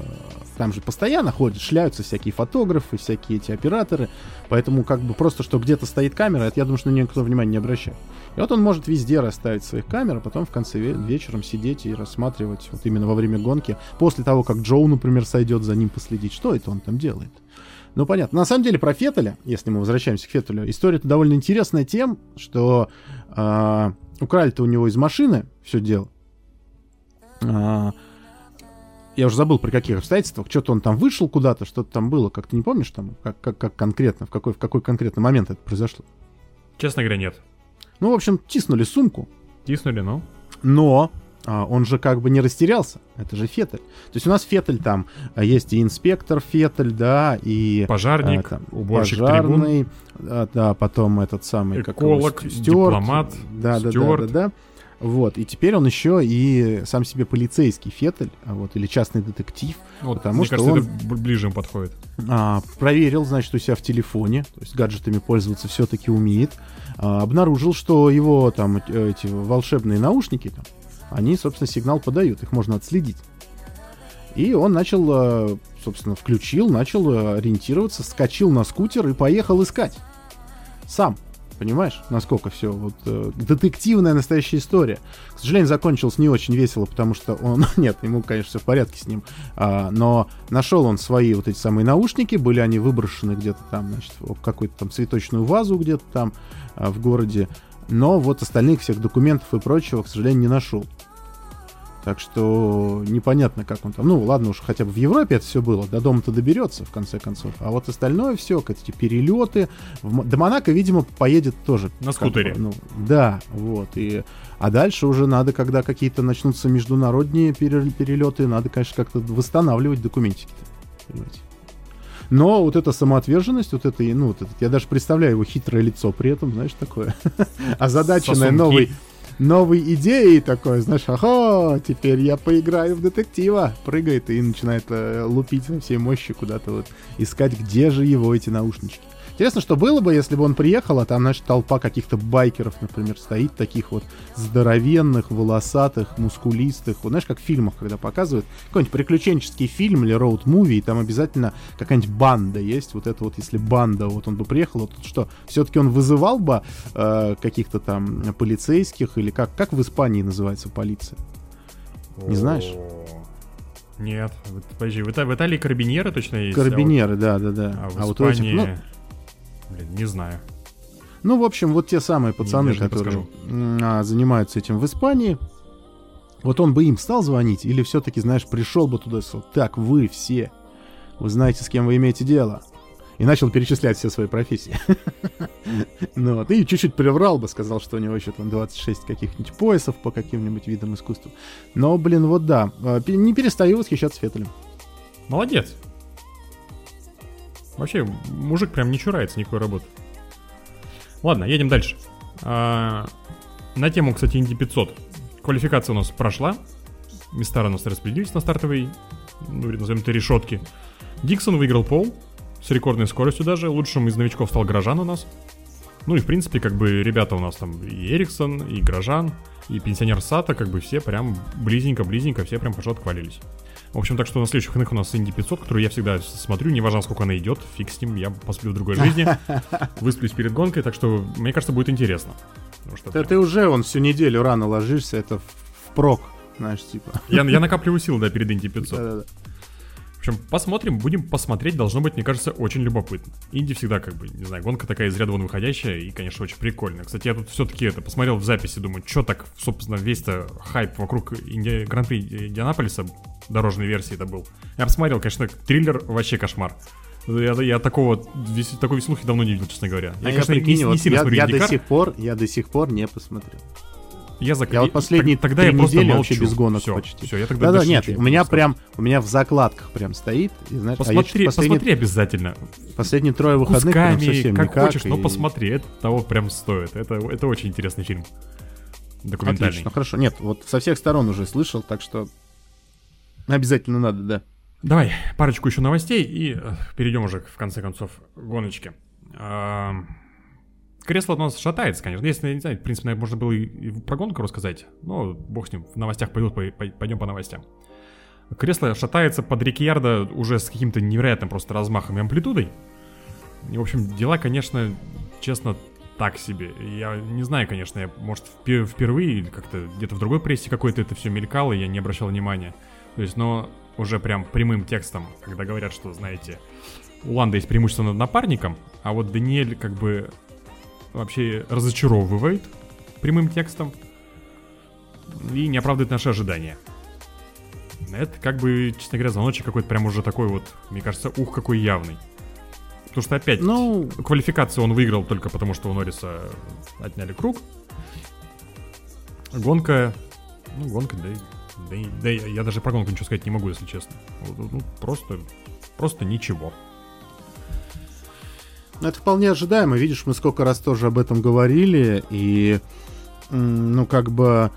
Там же постоянно ходят, шляются всякие фотографы, всякие эти операторы. Поэтому как бы просто, что где-то стоит камера, это я думаю, что на нее никто внимания не обращает. И вот он может везде расставить своих камер, а потом в конце ве- вечером сидеть и рассматривать вот именно во время гонки. После того, как Джоу, например, сойдет за ним последить, что это он там делает. Ну, понятно. На самом деле, про Феттеля, если мы возвращаемся к Феттелю, история-то довольно интересная тем, что а, украли-то у него из машины все дело. А, я уже забыл, при каких обстоятельствах. Что-то он там вышел куда-то, что-то там было. Как ты не помнишь там, как, как, как конкретно, в какой, в какой конкретный момент это произошло? Честно говоря, нет. Ну, в общем, тиснули сумку, Тиснули, ну. но а, он же как бы не растерялся. Это же Феттель. То есть у нас Феттель там а, есть и инспектор Феттель, да, и... Пожарник, а, там, уборщик трибун. пожарный, а, да, потом этот самый... как его, Эколог, стю- стюарт, дипломат, да, да, да, стюарт. да, да. Вот, и теперь он еще и сам себе полицейский Феттель, а вот, или частный детектив, Вот, потому мне что кажется, он- это ближе им подходит. а, проверил, значит, у себя в телефоне, то есть гаджетами пользоваться все-таки умеет, а, обнаружил, что его там эти волшебные наушники, там, они, собственно, сигнал подают, их можно отследить. И он начал, э, собственно, включил, начал э, ориентироваться, скочил на скутер и поехал искать. Сам. Понимаешь, насколько все вот э, детективная настоящая история. К сожалению, закончилось не очень весело, потому что он, нет, ему, конечно, все в порядке с ним, а, но нашел он свои вот эти самые наушники, были они выброшены где-то там, значит, в какую-то там цветочную вазу где-то там а, в городе, но вот остальных всех документов и прочего, к сожалению, не нашел. Так что непонятно, как он там. Ну, ладно уж, хотя бы в Европе это все было. До дома-то доберется, в конце концов. А вот остальное все, эти перелеты. В До Монако, видимо, поедет тоже. На как скутере. бы, ну, да, вот. И... А дальше уже надо, когда какие-то начнутся международные пере- перелеты, надо, конечно, как-то восстанавливать документики. Понимаете? Но вот эта самоотверженность, вот это, ну, вот это, я даже представляю его хитрое лицо при этом, знаешь, такое, озадаченное новой, новой идеей такой, знаешь, ага, теперь я поиграю в детектива. Прыгает и начинает э, лупить со всей мощи куда-то вот, искать, где же его эти наушнички. Интересно, что было бы, если бы он приехал, а там, знаешь, толпа каких-то байкеров, например, стоит, таких вот здоровенных, волосатых, мускулистых. Вот знаешь, как в фильмах, когда показывают какой-нибудь приключенческий фильм или роуд-муви, и там обязательно какая-нибудь банда есть. Вот это вот, если банда, вот он бы приехал, вот что, все-таки он вызывал бы э, каких-то там полицейских, или как, как в Испании называется полиция? Не знаешь? Нет. Вот, Подожди, в, Ита- в Италии карабинеры точно есть? а вот- Карабинеры, да, да, да. А в вот у этих, Испании... ну, Блин, не знаю. Ну, в общем, вот те самые пацаны, не которые подскажу. а, занимаются этим в Испании, вот он бы им стал звонить, или все-таки, знаешь, пришел бы туда и сказал, так, вы все, вы знаете, с кем вы имеете дело. И начал перечислять все свои профессии. Ну вот, и чуть-чуть приврал бы, сказал, что у него еще там 26 каких-нибудь поясов по каким-нибудь видам искусства. Но, блин, вот да, пе- не перестаю восхищаться Феттелем. Молодец. Вообще, мужик прям не чурается никакой работы. Ладно, едем дальше. А, на тему, кстати, Инди 500. Квалификация у нас прошла. Места у нас распределились на стартовой, ну, назовем это, решетке. Диксон выиграл пол с рекордной скоростью даже. Лучшим из новичков стал Грожан у нас. Ну и, в принципе, как бы ребята у нас там и Эриксон, и Грожан, и пенсионер Сата, как бы все прям близненько-близненько, все прям хорошо отхвалились. В общем, так что на следующих выходных у нас Инди 500, которую я всегда смотрю, неважно, сколько она идет, фиг с ним, я посплю в другой жизни, высплюсь перед гонкой, так что, мне кажется, будет интересно. Потому что Да ты уже, он всю неделю рано ложишься, это впрок, знаешь, типа. я, я накапливаю силы, да, перед Инди 500. Да-да-да. В общем, посмотрим, будем посмотреть, должно быть, мне кажется, очень любопытно. Инди всегда, как бы, не знаю, гонка такая из ряда вон выходящая и, конечно, очень прикольная. Кстати, я тут все-таки это посмотрел в записи, думаю, что так, собственно, весь-то хайп вокруг Инди... Гран-при Индианаполиса, дорожной версии это был. Я посмотрел, конечно, триллер вообще кошмар. Я, я такого, вес- такой веселухи давно не видел, честно говоря. А Я, конечно, не, прикинь, не вот сильно я, смотрю я до сих пор, я до сих пор не посмотрел. Я, зак- Я вот последние тогда три я просто недели молчу. вообще без гонок Всё, почти. всё, я тогда Да-да, дальше нет, у не меня прям, у меня в закладках прям стоит. И, знаешь, а я Посмотри, чё-то последние, посмотри обязательно. последние трое выходных прям кусками, совсем как никак. хочешь, но и- посмотри, это того прям стоит. Это, это очень интересный фильм. Документальный. Отлично, хорошо. Нет, вот со всех сторон уже слышал, так что обязательно надо, да. Давай, парочку еще новостей и э, перейдем уже, в конце концов, к гоночке. Ам, Кресло у нас шатается, конечно. Если, не знаю, в принципе, наверное, можно было и, про гонку рассказать. Но бог с ним, в новостях пойдут, пой- пой- пойдем по новостям. Кресло шатается под Рикьярдо уже с каким-то невероятным просто размахом и амплитудой. И, в общем, дела, конечно, честно, так себе. Я не знаю, конечно, я, может, впе- впервые или как-то где-то в другой прессе какой-то это все мелькало, я не обращал внимания. То есть, но уже прям прямым текстом, когда говорят, что, знаете, у Ланда есть преимущество над напарником, а вот Даниэль как бы вообще разочаровывает прямым текстом и не оправдывает наши ожидания. Это как бы, честно говоря, звоночек какой-то прям уже такой вот, мне кажется, ух, какой явный. Потому что опять, Ну, квалификацию он выиграл только потому, что у Норриса отняли круг. Гонка, ну, гонка, да, и- да, да и я даже про гонку ничего сказать не могу, если честно. Ну, просто, просто ничего. Ну, это вполне ожидаемо. Видишь, мы сколько раз тоже об этом говорили, и, ну, как бы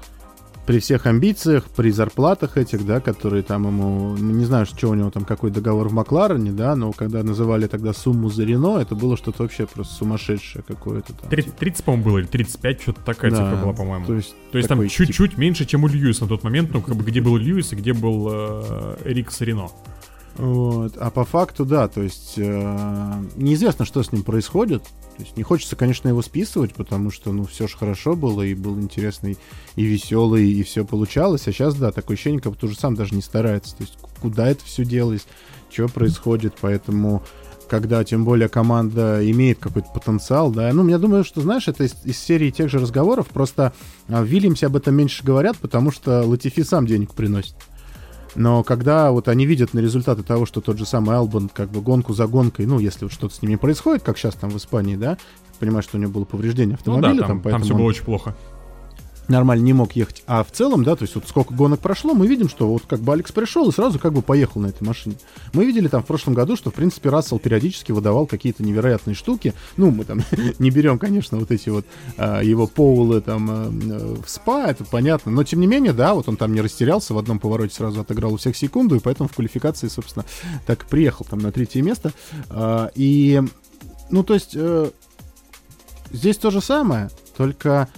при всех амбициях, при зарплатах этих, да, которые там ему, не знаю, что у него там, какой договор в Макларене, да, но когда называли тогда сумму за Рено, это было что-то вообще просто сумасшедшее какое-то там. 30, 30 по-моему, было, или 35, что-то такая Да, цифра была, по-моему. То есть, То есть там чуть-чуть меньше, чем у Льюиса на тот момент, ну, как бы где был Льюис и где был э, Эрик Сарено. Вот. А по факту, да, то есть э, неизвестно, что с ним происходит. То есть не хочется, конечно, его списывать, потому что, ну, все же хорошо было, и был интересный, и веселый, и все получалось. А сейчас, да, такое ощущение, как будто уже сам даже не старается. То есть куда это все делось, что происходит, поэтому когда тем более команда имеет какой-то потенциал, да, ну, я думаю, что, знаешь, это из, из серии тех же разговоров, просто а, в Вильямсе об этом меньше говорят, потому что Латифи сам денег приносит. Но когда вот они видят на результаты того, что тот же самый Албан как бы гонку за гонкой, ну, если вот что-то с ними происходит, как сейчас там в Испании, да, понимаешь, что у него было повреждение Ну автомобиля, да, там, там, поэтому все он было очень плохо. Нормально не мог ехать. А в целом, да, то есть вот сколько гонок прошло, мы видим, что вот как бы Алекс пришел и сразу как бы поехал на этой машине. Мы видели там в прошлом году, что, в принципе, Рассел периодически выдавал какие-то невероятные штуки. Ну, мы там не берем, конечно, вот эти вот а, его поулы там э, в спа, это понятно. Но, тем не менее, да, вот он там не растерялся, в одном повороте сразу отыграл у всех секунду, и поэтому в квалификации, собственно, так и приехал там на третье место. А, И, ну, то есть, э, здесь то же самое, только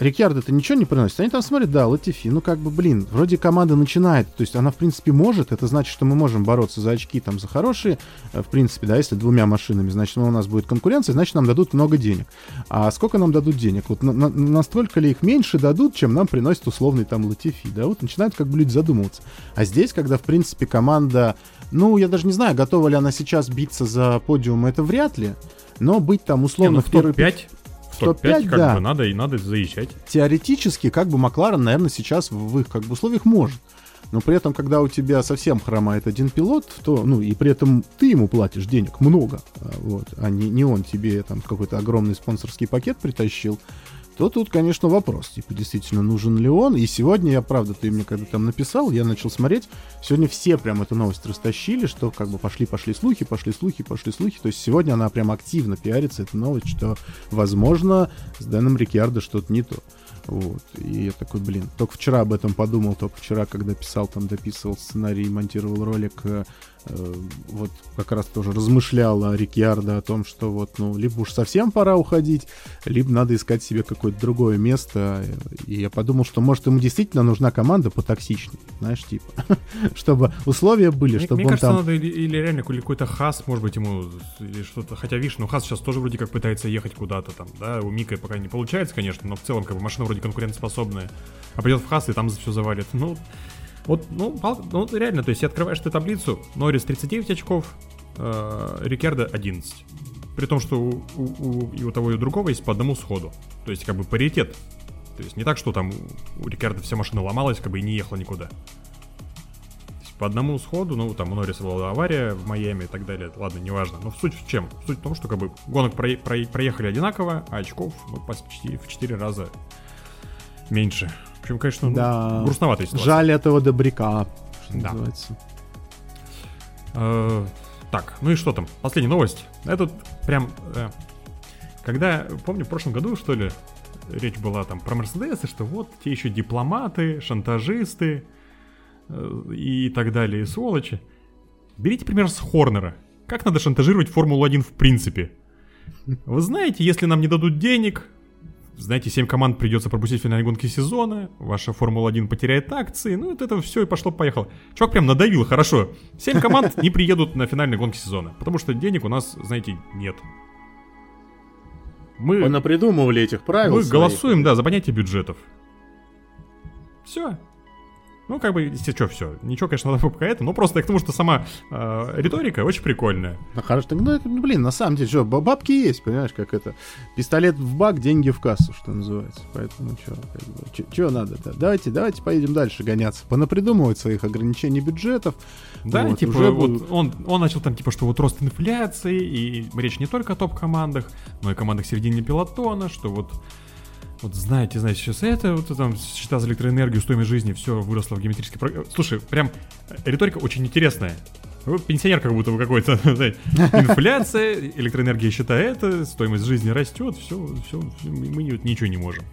Рикьярдо это ничего не приносит. Они там смотрят, да, Латифи, ну как бы, блин, вроде команда начинает, то есть она, в принципе, может, это значит, что мы можем бороться за очки, там, за хорошие, э, в принципе, да, если двумя машинами, значит, ну, у нас будет конкуренция, значит, нам дадут много денег. А сколько нам дадут денег? Вот на, на, настолько ли их меньше дадут, чем нам приносит условный там Латифи, да, вот начинают как бы люди задумываться. А здесь, когда, в принципе, команда, ну, я даже не знаю, готова ли она сейчас биться за подиум, это вряд ли, но быть там условно не, ну, в, в топ-5... 105, 105 как да. бы надо и надо заезжать. Теоретически, как бы Макларен, наверное, сейчас в их как бы условиях может. Но при этом, когда у тебя совсем хромает один пилот, то, ну, и при этом ты ему платишь денег много, а, вот, а не, не он тебе там какой-то огромный спонсорский пакет притащил, то тут, конечно, вопрос, типа, действительно, нужен ли он. И сегодня я, правда, ты мне когда там написал, я начал смотреть, сегодня все прям эту новость растащили, что как бы пошли-пошли слухи, пошли слухи, пошли слухи. То есть сегодня она прям активно пиарится, эта новость, что, возможно, с Дэном Рикьярдо что-то не то. Вот. И я такой, блин, только вчера об этом подумал, только вчера, когда писал, там, дописывал сценарий, монтировал ролик, э, вот как раз тоже размышлял о Рикьярдо, о том, что вот, ну, либо уж совсем пора уходить, либо надо искать себе какое-то другое место. И я подумал, что, может, ему действительно нужна команда потоксичнее, знаешь, типа, чтобы условия были, Мне, чтобы мне он кажется, там... надо или, или реально какой- какой-то хас, может быть, ему или что-то. Хотя, видишь, ну хас сейчас тоже вроде как пытается ехать куда-то там, да. У Мика пока не получается, конечно, но в целом как бы машина вроде конкурентоспособная. А придет в хас и там все завалит. Ну, вот, ну, ну, реально, то есть открываешь ты таблицу, Норрис 39 очков, э, Рикердо 11. При том, что у, у- у- и у того, и у другого есть по одному сходу. То есть, как бы паритет. То есть не так, что там у Рикердо вся машина ломалась, как бы и не ехала никуда. То есть по одному сходу, ну, там у Норриса была авария в Майами и так далее. Ладно, неважно. Но суть в чем? Суть в том, что как бы гонок прое- прое- проехали одинаково, а очков ну, почти в 4 раза меньше. В общем, конечно, ну, Да. грустноватая ситуация. Жаль этого добряка, что Да. называется. Э, так, ну и что там? Последняя новость. Это вот прям... э, когда, помню, в прошлом году, что ли, речь была там про Мерседесы, что вот те еще дипломаты, шантажисты э, и так далее, и сволочи. Берите пример с Хорнера. Как надо шантажировать Формулу-1 в принципе? Вы знаете, если нам не дадут денег, знаете, 7 команд придется пропустить финальные гонки сезона, ваша Формула-1 потеряет акции, ну вот это все и пошло-поехало. Чувак прям надавил, хорошо. 7 команд не приедут на финальные гонки сезона, потому что денег у нас, знаете, нет. Мы, напридумывали этих правил. мы своих. голосуем, да, за понятие бюджетов. Все. Ну, как бы, если что, все. Ничего, конечно, надо пока это, но просто я к тому, что сама э, риторика очень прикольная. Ну, хорошо, так, ну, это, блин, на самом деле, что, бабки есть, понимаешь, как это. Пистолет в бак, деньги в кассу, что называется. Поэтому, что, как бы, что надо-то? Давайте, давайте поедем дальше гоняться. Понапридумывать своих ограничений бюджетов. Да, Вот, типа, уже вот он, он начал там, типа, что вот рост инфляции, и речь не только о топ-командах, но и командах середины пелотона, что вот, вот знаете, знаете, сейчас это, вот там счета за электроэнергию, стоимость жизни, все выросло в геометрический прогресс. Слушай, прям э, риторика очень интересная. Пенсионер как будто бы какой-то, знаете, инфляция, электроэнергия счета это, стоимость жизни растет, все, все, мы не- ничего не можем.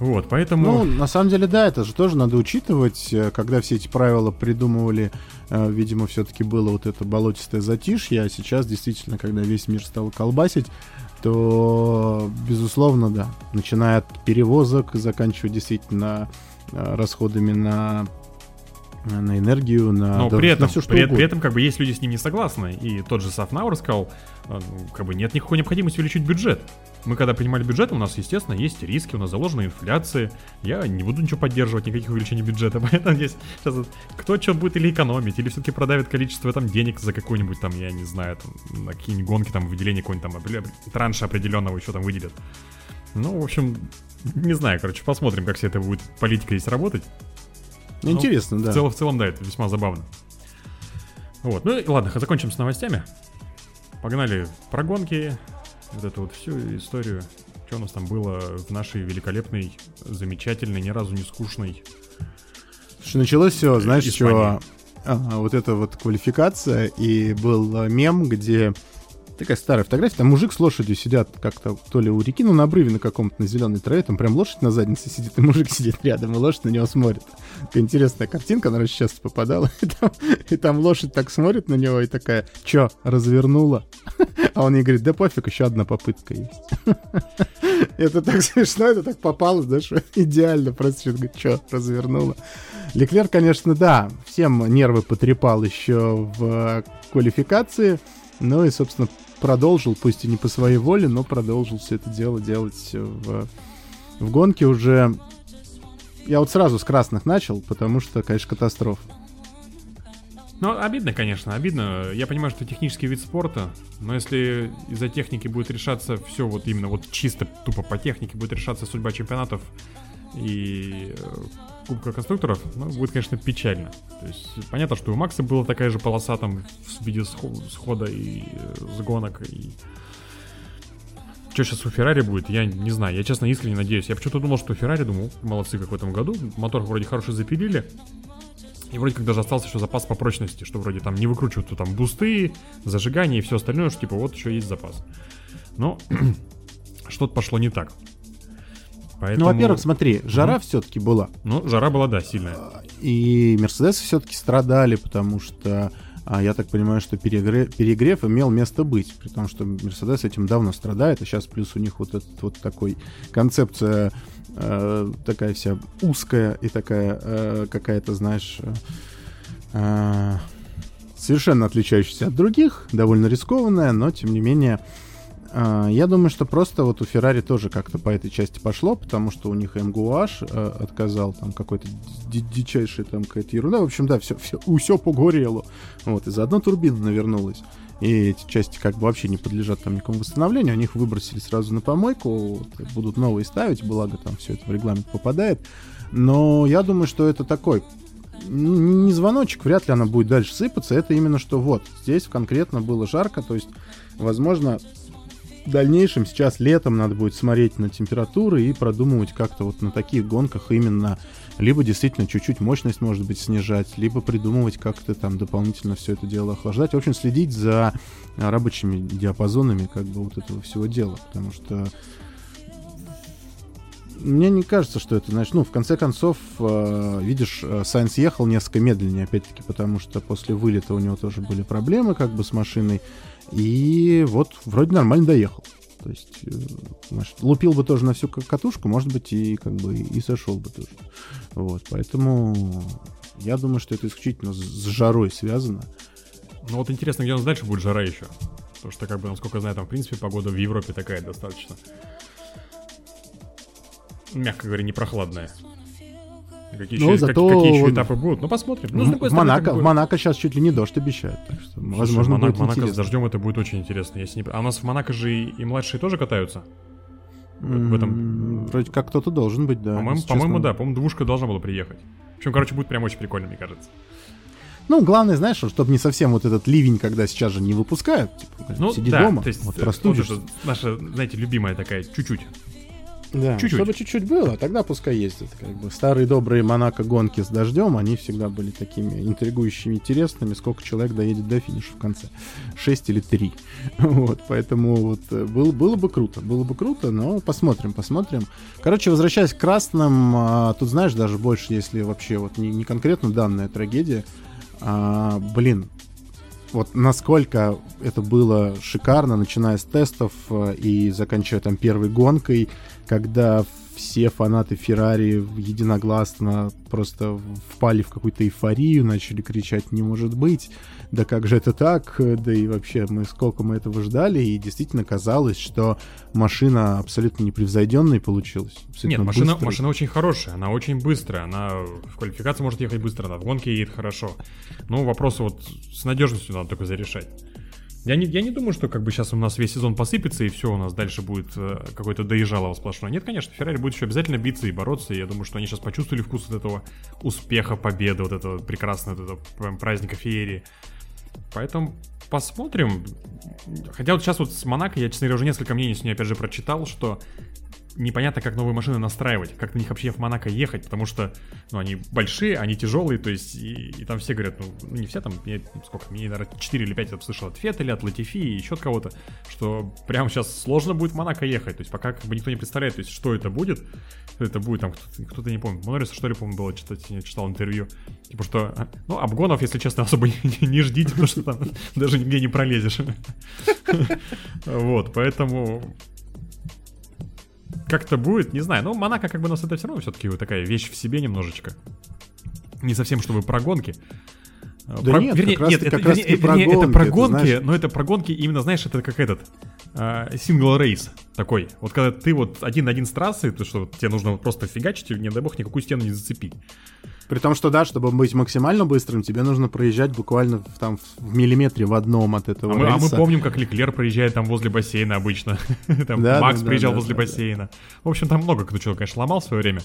Вот, поэтому... Ну, на самом деле, да, это же тоже надо учитывать, э, когда все эти правила придумывали, э, видимо, все-таки было вот это болотистое затишье, а сейчас действительно, когда весь мир стал колбасить, то, безусловно, да, начиная от перевозок, заканчивая действительно э, расходами на на энергию, на, Но да, при на этом, все, что при, угодно. при этом, как бы, есть люди с ним не согласны. И тот же Сафнауэр сказал, э, ну, как бы, нет никакой необходимости увеличить бюджет. Мы когда принимали бюджет, у нас, естественно, есть риски, у нас заложена инфляция. Я не буду ничего поддерживать, никаких увеличений бюджета. Поэтому здесь сейчас кто что будет или экономить, или все-таки продавит количество там денег за какой-нибудь там, я не знаю, там, на какие-нибудь гонки, там, выделение какой-нибудь там транша определенного еще там выделят. Ну, в общем, не знаю, короче, посмотрим, как вся эта будет политика здесь работать. Ну, Интересно, да. В, целом, в целом, да, это весьма забавно. Вот, ну и ладно, закончим с новостями. Погнали про гонки, вот эту вот всю историю. Что у нас там было в нашей великолепной, замечательной, ни разу не скучной. Слушай, началось все, знаешь, Испания. что вот эта вот квалификация, и был э, мем, где такая старая фотография, там мужик с лошадью сидят как-то то ли у реки, ну на обрыве на каком-то, на зеленой траве, там прям лошадь на заднице сидит, и мужик сидит рядом, и лошадь на него смотрит. Такая интересная картинка, она часто попадала, и там, и там лошадь так смотрит на него и такая, чё, развернула? А он ей говорит, да пофиг, еще одна попытка есть. Это так смешно, это так попало, знаешь, идеально. Просто что, развернуло. Леклер, конечно, да, всем нервы потрепал еще в квалификации. Ну и, собственно, продолжил, пусть и не по своей воле, но продолжил все это дело делать в, в гонке уже. Я вот сразу с красных начал, потому что, конечно, катастрофа. Ну, обидно, конечно, обидно. Я понимаю, что технический вид спорта, но если из-за техники будет решаться все вот именно вот чисто тупо по технике будет решаться судьба чемпионатов и э, Кубка конструкторов, ну, будет, конечно, печально. То есть, понятно, что у Макса была такая же полоса там в виде схода и э, сгонок, и... Что сейчас у Феррари будет, я не знаю. Я, честно, искренне надеюсь. Я почему-то думал, что Феррари, думал, молодцы, как в этом году. Мотор вроде хороший запилили. И вроде как даже остался еще запас по прочности, что вроде там не выкручивают там бусты, зажигание и все остальное, что типа вот еще есть запас. Но что-то пошло не так. Поэтому... Ну, во-первых, смотри, жара mm все-таки была. Ну, жара была, да, сильная. И Мерседесы все-таки страдали, потому что а я так понимаю, что перегрев, перегрев имел место быть, при том, что Мерседес этим давно страдает, и сейчас плюс у них вот этот вот такой концепция э, такая вся узкая и такая э, какая-то, знаешь, э, э, совершенно отличающаяся от других, довольно рискованная, но тем не менее я думаю, что просто вот у Феррари тоже как-то по этой части пошло, потому что у них MGUH э, отказал, там какой-то дичайший там какая-то ерунда. В общем, да, все, все, все погорело. Вот, и заодно турбина навернулась и эти части как бы вообще не подлежат там никакому восстановлению, они их выбросили сразу на помойку, вот, будут новые ставить, благо там все это в регламент попадает. Но я думаю, что это такой не звоночек, вряд ли она будет дальше сыпаться, это именно что вот, здесь конкретно было жарко, то есть, возможно, в дальнейшем. Сейчас летом надо будет смотреть на температуры и продумывать как-то вот на таких гонках именно. Либо действительно чуть-чуть мощность, может быть, снижать, либо придумывать как-то там дополнительно все это дело охлаждать. В общем, следить за рабочими диапазонами как бы вот этого всего дела, потому что мне не кажется, что это, значит, ну, в конце концов, э, видишь, э, Сайнс ехал несколько медленнее, опять-таки, потому что после вылета у него тоже были проблемы, как бы, с машиной, и вот вроде нормально доехал. То есть, э, может, лупил бы тоже на всю катушку, может быть, и как бы и сошел бы тоже. Вот, поэтому я думаю, что это исключительно с жарой связано. Ну вот интересно, где у нас дальше будет жара еще. Потому что, как бы, насколько я знаю, там, в принципе, погода в Европе такая достаточно, мягко говоря, не прохладная. Какие, ну, еще, зато... как, какие еще этапы будут? Ну, посмотрим. Ну, в, Монако, в Монако сейчас чуть ли не дождь обещают. Так что, Слушай, возможно, Монако, будет Монако интересно. с дождем это будет очень интересно. Если не... А у нас в Монако же и, и младшие тоже катаются? В, в этом... Вроде как кто-то должен быть, да. По-моему, по-моему да. По-моему, двушка должна была приехать. В общем, короче, будет прям очень прикольно, мне кажется. Ну, главное, знаешь, чтобы не совсем вот этот ливень, когда сейчас же не выпускают, типа, ну, сиди да, дома, то есть, вот простудишься. Вот наша, знаете, любимая такая, чуть-чуть. Да, чуть-чуть. чтобы чуть-чуть было, тогда пускай ездят. Как бы старые добрые Монако гонки с дождем, они всегда были такими интригующими, интересными. Сколько человек доедет до финиша в конце? Шесть или три. Вот, поэтому вот э, было, было бы круто, было бы круто, но посмотрим, посмотрим. Короче, возвращаясь к красным, а, тут знаешь даже больше, если вообще вот не, не конкретно данная трагедия, а, блин, вот насколько это было шикарно, начиная с тестов э, и заканчивая там первой гонкой, когда все фанаты Феррари единогласно просто впали в какую-то эйфорию, начали кричать «не может быть», да как же это так, да и вообще мы сколько мы этого ждали, и действительно казалось, что машина абсолютно непревзойденной получилась. Нет, машина, машина очень хорошая, она очень быстрая, она в квалификации может ехать быстро, она в гонке едет хорошо. Ну, вопрос вот с надежностью надо только зарешать. Я не, я не думаю, что как бы сейчас у нас весь сезон посыпется и все, у нас дальше будет э, какой-то доезжалово сплошное. Нет, конечно, Феррари будет еще обязательно биться и бороться. И я думаю, что они сейчас почувствовали вкус вот этого успеха, победы, вот этого прекрасного этого праздника феерии. Поэтому посмотрим. Хотя вот сейчас вот с Монако я, честно говоря, уже несколько мнений с ней опять же прочитал, что непонятно, как новые машины настраивать, как на них вообще в Монако ехать, потому что, ну, они большие, они тяжелые, то есть, и, и там все говорят, ну, ну не все там, я, сколько, мне, наверное, 4 или 5 я слышал от Феттеля, от Латифи и еще от кого-то, что прямо сейчас сложно будет в Монако ехать, то есть, пока как бы никто не представляет, то есть, что это будет, это будет там, кто-то, кто-то не помнит, Норриса, что ли, по-моему, было, читать, я читал интервью, типа, что, ну, обгонов, если честно, особо не, не, не ждите, потому что там даже нигде не пролезешь. Вот, поэтому как-то будет, не знаю. Ну, Монако как бы у нас это все равно все-таки вот такая вещь в себе немножечко. Не совсем, чтобы про гонки. Да Про- нет, вернее, как раз нет, это, как раз вернее, про вернее, это гонки, про гонки, но это про гонки именно, знаешь, это как этот сингл рейс такой. Вот когда ты вот один на один с трассы, то что тебе нужно вот просто фигачить, и, не дай бог, никакую стену не зацепить. При том, что да, чтобы быть максимально быстрым, тебе нужно проезжать буквально в, там в миллиметре в одном от А этого мы, а мы рельса. помним, как Леклер проезжает там возле бассейна обычно. Там Да, Макс да, приезжал да, возле да, да. бассейна. В общем, там много кто чего, конечно, ломал в свое время.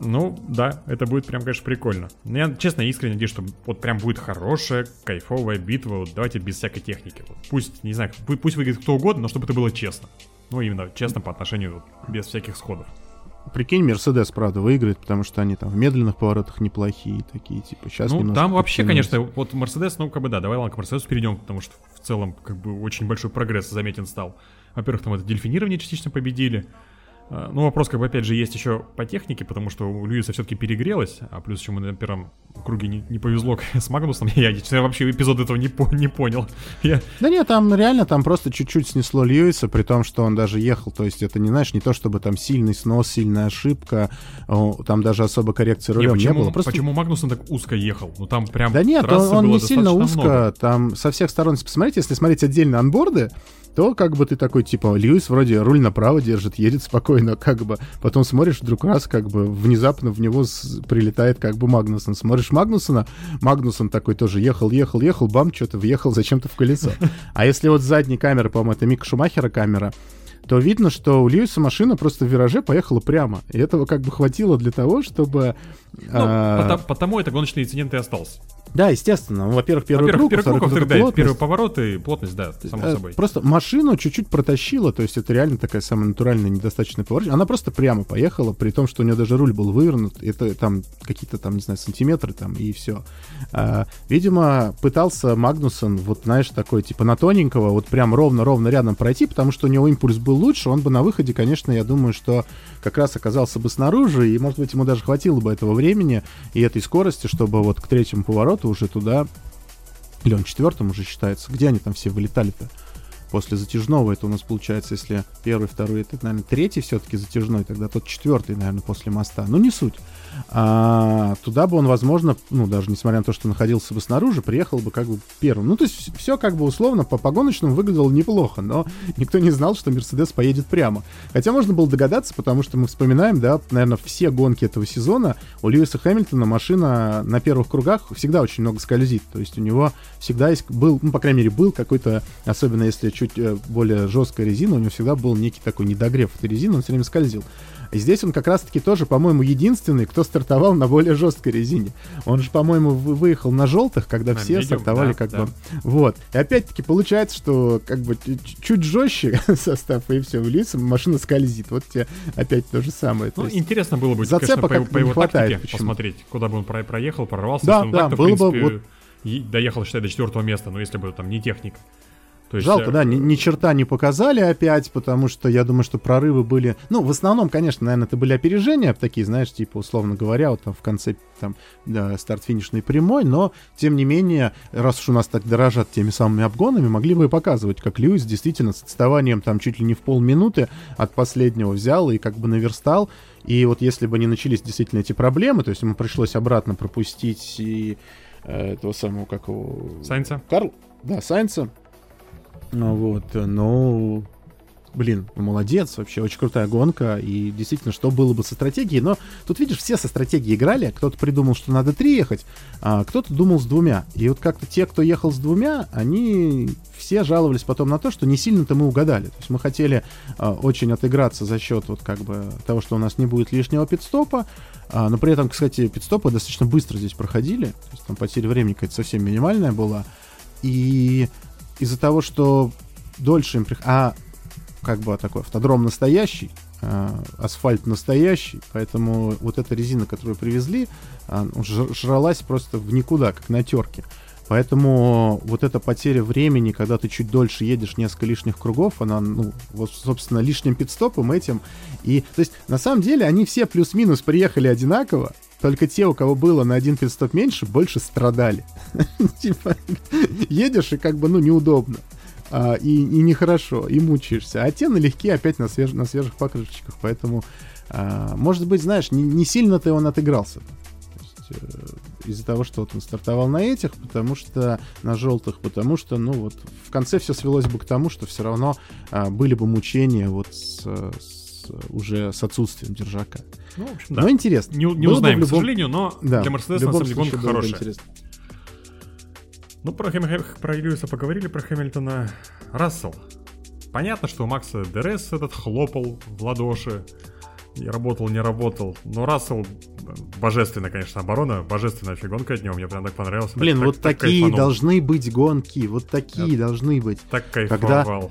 Ну, да, это будет прям, конечно, прикольно. Но Я, честно, искренне надеюсь, что вот прям будет хорошая, кайфовая битва. Вот давайте без всякой техники. Вот пусть, не знаю, пу- пусть выиграет кто угодно, но чтобы это было честно. Ну, именно честно по отношению, вот, без всяких сходов. Прикинь, Мерседес, правда, выиграет, потому что они там в медленных поворотах неплохие такие, типа, сейчас Ну, там вообще, конечно, вот Мерседес, ну, как бы, да, давай, ладно, к Мерседесу перейдем, потому что в целом, как бы, очень большой прогресс заметен стал. Во-первых, там это дельфинирование частично победили. А, Ну, вопрос, как бы, опять же, есть еще по технике, потому что у Льюиса все-таки перегрелось, а плюс еще мы на первом круге не, не повезло с Магнусом. Я, я вообще эпизод этого не, по- не понял. Я, Да нет, там реально там просто чуть-чуть снесло Льюиса, при том, что он даже ехал, то есть это не, знаешь, не то чтобы там сильный снос, сильная ошибка, там даже особо коррекции не, рулем не, почему, было. Просто... почему Магнусон так узко ехал? Ну, там прям Да нет, он, он не сильно узко, много. там со всех сторон, если посмотреть, если смотреть отдельно анборды, то как бы ты такой, типа, Льюис вроде руль направо держит, едет спокойно, как бы. Потом смотришь, вдруг раз, как бы, внезапно в него прилетает, как бы, Магнусон. Смотришь Магнусона, Магнусон такой тоже ехал, ехал, ехал, бам, что-то въехал зачем-то в колесо. А если вот с задней камеры, по-моему, это Мика Шумахера камера, то видно, что у Льюиса машина просто в вираже поехала прямо. И этого как бы хватило для того, чтобы... Ну, а, потому, потому это гоночный инцидент и остался. Да, естественно. Ну, Во-первых, первый Во-первых, круг, первый круг, во-вторых, да, плотность. первый поворот и плотность, да, само Э, собой. Просто машину чуть-чуть протащила, то есть это реально такая самая натуральная недостаточная поворот. Она просто прямо поехала, при том, что у нее даже руль был вывернут, это там какие-то там, не знаю, сантиметры там и все. видимо, пытался Магнусон, вот знаешь, такой типа на тоненького, вот прям ровно-ровно рядом пройти, потому что у него импульс был лучше, он бы на выходе, конечно, я думаю, что как раз оказался бы снаружи, и, может быть, ему даже хватило бы этого времени и этой скорости, чтобы вот к третьему повороту уже туда или он четвертым уже считается? Где они там все вылетали-то? После затяжного это у нас получается, если первый, второй, это, наверное, третий все-таки затяжной, тогда тот четвертый, наверное, после моста. Ну, не суть. А, туда бы он, возможно, ну, даже несмотря на то, что находился бы снаружи, приехал бы как бы первым. Ну, то есть все как бы условно по погоночному выглядело неплохо, но никто не знал, что Мерседес поедет прямо. Хотя можно было догадаться, потому что мы вспоминаем, да, наверное, все гонки этого сезона у Льюиса Хэмилтона машина на первых кругах всегда очень много скользит. То есть у него всегда есть, был, ну, по крайней мере, был какой-то, особенно если чуть э, более жесткая резина, у него всегда был некий такой недогрев этой резины, он все время скользил. И здесь он как раз-таки тоже, по-моему, единственный, кто стартовал на более жесткой резине. Он же, по-моему, вы- выехал на желтых, когда На все медиум, стартовали да, как да. бы... Вот. И опять-таки получается, что как бы чуть жестче состав, и все, в лица машина скользит. Вот тебе опять то же самое. То Ну, есть- интересно было бы, зацепа конечно, по, по его хватает тактике почему-то. посмотреть, куда бы он про- проехал, прорвался. Да, да, так-то, в было бы принципе, и доехал, считай, до четвертого места, но если бы там не техник. То есть, Жалко, э, да, ни, ни черта не показали опять, потому что я думаю, что прорывы были... Ну, в основном, конечно, наверное, это были опережения такие, знаешь, типа, условно говоря, вот там в конце там да, старт-финишной прямой, но, тем не менее, раз уж у нас так дорожат теми самыми обгонами, могли бы и показывать, как Льюис действительно с отставанием там чуть ли не в полминуты от последнего взял и как бы наверстал. И вот если бы не начались действительно эти проблемы, то есть ему пришлось обратно пропустить и э, этого самого, как его... Сайнца? Карл, да, Сайнца. Ну вот, э, ну, блин, ну, молодец, вообще очень крутая гонка, и действительно, что было бы со стратегией, но тут, видишь, все со стратегией играли, кто-то придумал, что надо три ехать, а кто-то думал с двумя, и вот как-то те, кто ехал с двумя, они все жаловались потом на то, что не сильно-то мы угадали, то есть мы хотели а, очень отыграться за счет вот как бы того, что у нас не будет лишнего пидстопа, а, но при этом, кстати, пидстопы достаточно быстро здесь проходили, то есть там потеря времени какая-то совсем минимальная была, и из-за того, что дольше им прих... А как бы такой автодром настоящий, а, асфальт настоящий, поэтому вот эта резина, которую привезли, а, жр- жралась просто в никуда, как на терке. Поэтому вот эта потеря времени, когда ты чуть дольше едешь несколько лишних кругов, она, ну, вот, собственно, лишним пидстопом этим. И, то есть, на самом деле, они все плюс-минус приехали одинаково, только те, у кого было на один пидстоп меньше, больше страдали. Типа, едешь и как бы, ну, неудобно. а, и, и нехорошо, и мучаешься. А те налегке опять на, свеж, на свежих покрышечках. Поэтому, а, может быть, знаешь, не, не сильно-то он отыгрался. Э, из-за того, что он стартовал на этих, потому что на желтых, потому что, ну вот, в конце все свелось бы к тому, что все равно а, были бы мучения вот с- уже с отсутствием держака. Ну, в общем, да. Но интересно. Не, не Было узнаем, в к любом- сожалению, но Да, для Мерседеса на любом самом деле гонка хорошая. Ну, про, Хэм- про Льюиса поговорили, про Хэмилтона. Рассел. Понятно, что у Макса ДРС этот хлопал в ладоши. И работал, не работал. Но Рассел, божественная, конечно, оборона, божественная вообще гонка от него. Мне прям так понравилось. Блин, Так- вот так такие кайфанул. должны быть гонки, вот такие должны быть. Так кайфовал. Когда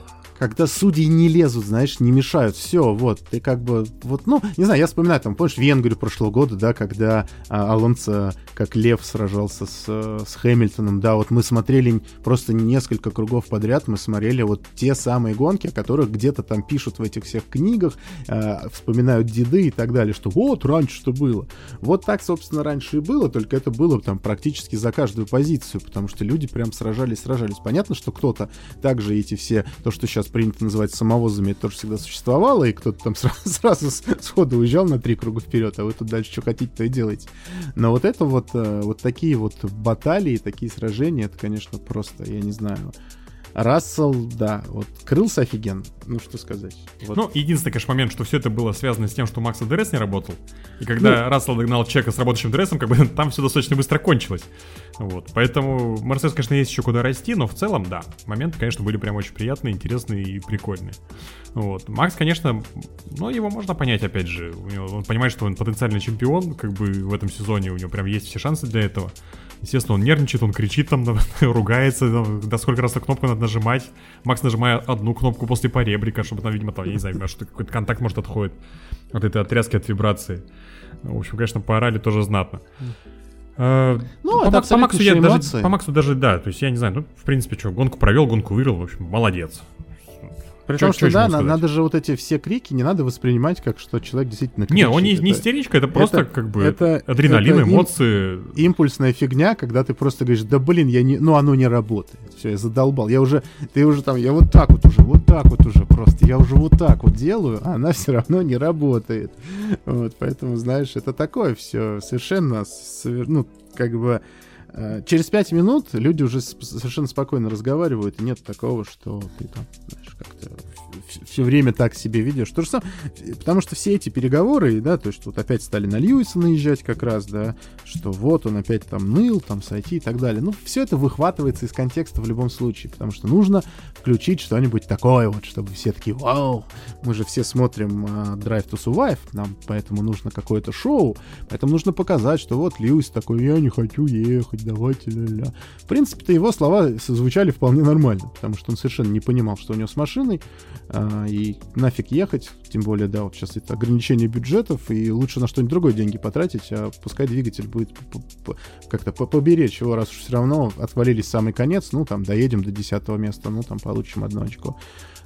судьи не лезут, знаешь, не мешают. Все, вот, ты как бы, вот, ну, не знаю, я вспоминаю, там, помнишь, Венгрию прошлого года, да, когда а, Алонсо как лев сражался с, с Хэмилтоном, да, вот мы смотрели просто несколько кругов подряд, мы смотрели вот те самые гонки, о которых где-то там пишут в этих всех книгах, э, вспоминают деды и так далее, что вот раньше что было. Вот так, собственно, раньше и было, только это было там практически за каждую позицию, потому что люди прям сражались, сражались. Понятно, что кто-то также эти все, то, что сейчас принято называть самовозами, это тоже всегда существовало, и кто-то там сразу, сразу сходу уезжал на три круга вперед, а вы тут дальше что хотите, то и делаете. Но вот это вот, э, вот такие вот баталии, такие сражения, это, конечно, просто, я не знаю, Рассел, да, вот крылся офигенно. Ну, что сказать. Вот. Ну, единственный, конечно, момент, что все это было связано с тем, что Макса ДРС не работал. И когда Рассел догнал Чека с работающим ДРСом, как бы там все достаточно быстро кончилось. Вот. Поэтому Мерседес, конечно, есть еще куда расти, но в целом, да, моменты, конечно, были прям очень приятные, интересные и прикольные. Вот. Макс, конечно, ну, его можно понять, опять же. У него, он понимает, что он потенциальный чемпион, как бы в этом сезоне у него прям есть все шансы для этого. Естественно, он нервничает, он кричит там, ругается, там, да сколько раз на кнопку надо нажимать. Макс нажимает одну кнопку после поребрика, чтобы там, видимо, там, я не знаю, что какой-то контакт, может, отходит от этой отрезки, от вибрации. Ну, В общем, конечно, поорали тоже знатно. Э, Ну, по, по Максу я даже, по Максу даже, да, то есть я не знаю, ну, в принципе, что, гонку провел, гонку выиграл, в общем, молодец. Причем, что да, можно на- сказать? надо же вот эти все крики не надо воспринимать как что человек действительно Не, он не, кричит. не истеричка, это просто это- как бы это- адреналин, это им- эмоции. импульсная фигня, когда ты просто говоришь, да блин, я не, ну оно не работает. Все, я задолбал. Я уже, ты уже там, я вот так вот уже, вот так вот уже просто, я уже вот так вот делаю, а она все равно не работает. Вот, поэтому, знаешь, это такое все совершенно, совер- ну, как бы, э, через пять минут люди уже совершенно спокойно разговаривают, и нет такого, что ты там, как-то все время так себе ведешь. То же самое, потому что все эти переговоры, да, то есть вот опять стали на Льюиса наезжать как раз, да, что вот он опять там ныл, там сойти и так далее. Ну, все это выхватывается из контекста в любом случае, потому что нужно включить что-нибудь такое вот, чтобы все такие, вау, мы же все смотрим а, Drive to Survive, нам поэтому нужно какое-то шоу, поэтому нужно показать, что вот Льюис такой, я не хочу ехать, давайте ля-ля. В принципе-то его слова звучали вполне нормально, потому что он совершенно не понимал, что у него с машиной, а, и нафиг ехать, тем более, да, вот сейчас это ограничение бюджетов, и лучше на что-нибудь другое деньги потратить, а пускай двигатель будет как-то по- поберечь его, раз уж все равно отвалились самый конец, ну, там, доедем до десятого места, ну, там, получим одно очко.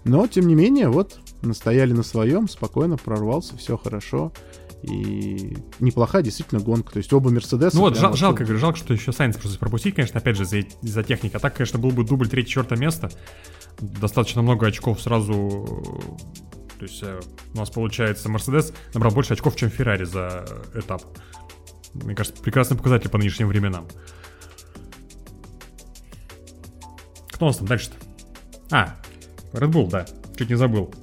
Но, тем не менее, вот, настояли на своем, спокойно прорвался, все хорошо. И неплохая действительно гонка. То есть оба Мерседеса... Ну вот, жал- вот- жалко, говорю, жалко, что еще Сайнс просто пропустить, конечно, опять же, из-за техники. А так, конечно, был бы дубль третье, четвертое место. Достаточно много очков сразу. То есть э, у нас получается Мерседес набрал больше очков, чем Феррари за этап. Мне кажется, прекрасный показатель по нынешним временам. Кто у нас там дальше-то? А, Red Bull, да. Чуть не забыл.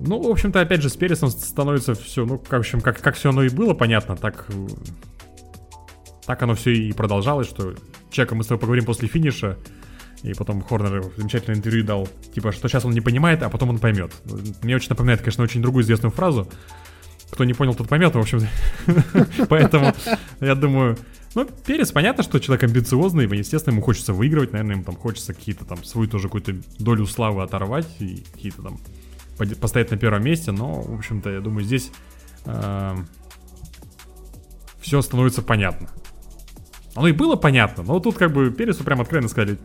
Ну, в общем-то, опять же, с Пересом становится все, ну, в общем, как, как все оно и было, понятно, так, э, так оно все и продолжалось, что Чека мы с тобой поговорим после финиша, и потом Хорнер замечательное интервью дал, типа, что сейчас он не понимает, а потом он поймет. Мне очень напоминает, конечно, очень другую известную фразу. Кто не понял, тот поймет, в общем. Поэтому, я думаю, ну, Перес, понятно, что человек амбициозный, и, естественно, ему хочется выигрывать, наверное, ему там хочется какие-то там свою тоже какую-то долю славы оторвать и какие-то там поставить на первом месте, но, в общем-то, я думаю, здесь все становится понятно. Оно и было понятно, но тут как бы Пересу прям откровенно сказали,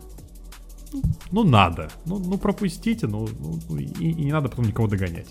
ну, ну, надо, ну, ну пропустите, ну, ну, ну, и, и не надо потом никого догонять.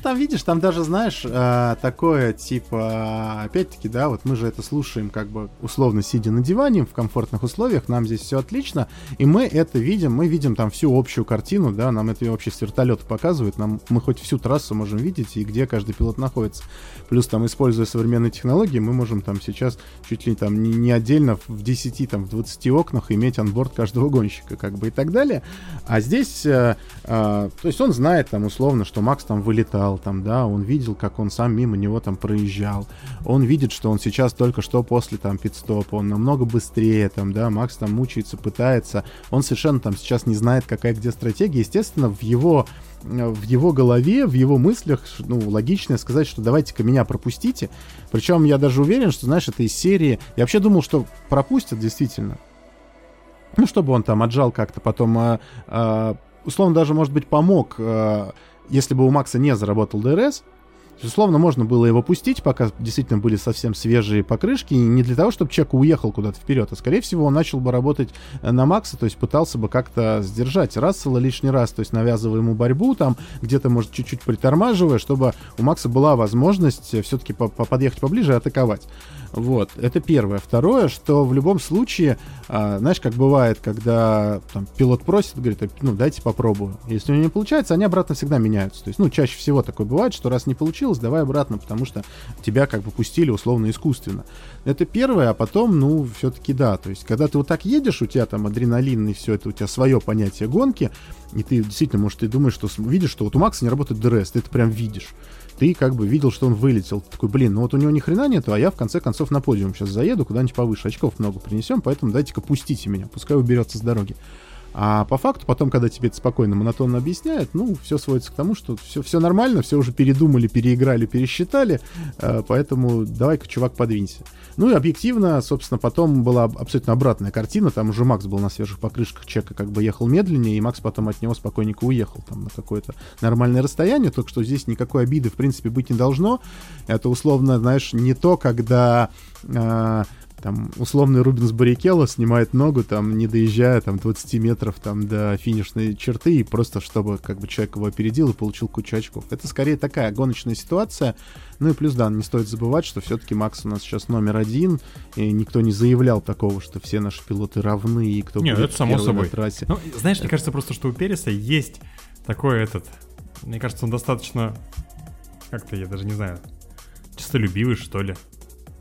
Там видишь, там даже, знаешь, э, такое, типа, опять-таки, да, вот мы же это слушаем, как бы, условно, сидя на диване в комфортных условиях, нам здесь все отлично, и мы это видим, мы видим там всю общую картину, да, нам это вообще с вертолета показывают, нам, мы хоть всю трассу можем видеть, и где каждый пилот находится. Плюс там, используя современные технологии, мы можем там сейчас чуть ли там не, не отдельно в 10, там, в 20 окнах иметь анборд каждого гонщика, как бы, и так далее. А здесь, э, э, то есть он знает там условно, что Макс там вылетал, там, да, он видел, как он сам мимо него там проезжал, он видит, что он сейчас только что после там пидстопа, он намного быстрее, там, да, Макс там мучается, пытается, он совершенно там сейчас не знает, какая где стратегия, естественно, в его в его голове, в его мыслях, ну, логично сказать, что давайте-ка меня пропустите. Причем я даже уверен, что, знаешь, это из серии... Я вообще думал, что пропустят действительно. Ну, чтобы он там отжал как-то потом... А, а, условно даже, может быть, помог, а, если бы у Макса не заработал ДРС, Безусловно, можно было его пустить, пока действительно были совсем свежие покрышки, и не для того, чтобы человек уехал куда-то вперед, а скорее всего он начал бы работать э, на Макса, то есть пытался бы как-то сдержать Рассела лишний раз, то есть навязывая ему борьбу, там где-то, может, чуть-чуть притормаживая, чтобы у Макса была возможность все-таки по подъехать поближе и атаковать. Вот, это первое. Второе, что в любом случае, а, знаешь, как бывает, когда там, пилот просит, говорит, ну, дайте попробую. Если у него не получается, они обратно всегда меняются. То есть, ну, чаще всего такое бывает, что раз не получилось, давай обратно, потому что тебя как бы пустили условно искусственно. Это первое, а потом, ну, все-таки да. То есть, когда ты вот так едешь, у тебя там адреналин и все это, у тебя свое понятие гонки, и ты действительно, может, ты думаешь, что видишь, что вот у Макса не работает ДРС, ты это прям видишь ты как бы видел, что он вылетел. Ты такой, блин, ну вот у него ни хрена нету, а я в конце концов на подиум сейчас заеду, куда-нибудь повыше. Очков много принесем, поэтому дайте-ка пустите меня, пускай уберется с дороги. А по факту, потом, когда тебе это спокойно, монотонно объясняют, ну, все сводится к тому, что все, все нормально, все уже передумали, переиграли, пересчитали, э, поэтому давай-ка, чувак, подвинься. Ну и объективно, собственно, потом была абсолютно обратная картина. Там уже Макс был на свежих покрышках, Чека как бы ехал медленнее, и Макс потом от него спокойненько уехал там на какое-то нормальное расстояние. Только что здесь никакой обиды, в принципе, быть не должно. Это условно, знаешь, не то, когда... Э, там условный Рубинс Баррикелло снимает ногу, там, не доезжая там 20 метров там до финишной черты, и просто чтобы как бы человек его опередил и получил кучу очков. Это скорее такая гоночная ситуация. Ну и плюс, да, не стоит забывать, что все-таки Макс у нас сейчас номер один, и никто не заявлял такого, что все наши пилоты равны, и кто Нет, будет это само собой. на трассе. Ну, знаешь, это... мне кажется просто, что у Переса есть такой этот... Мне кажется, он достаточно... Как-то, я даже не знаю, чистолюбивый, что ли.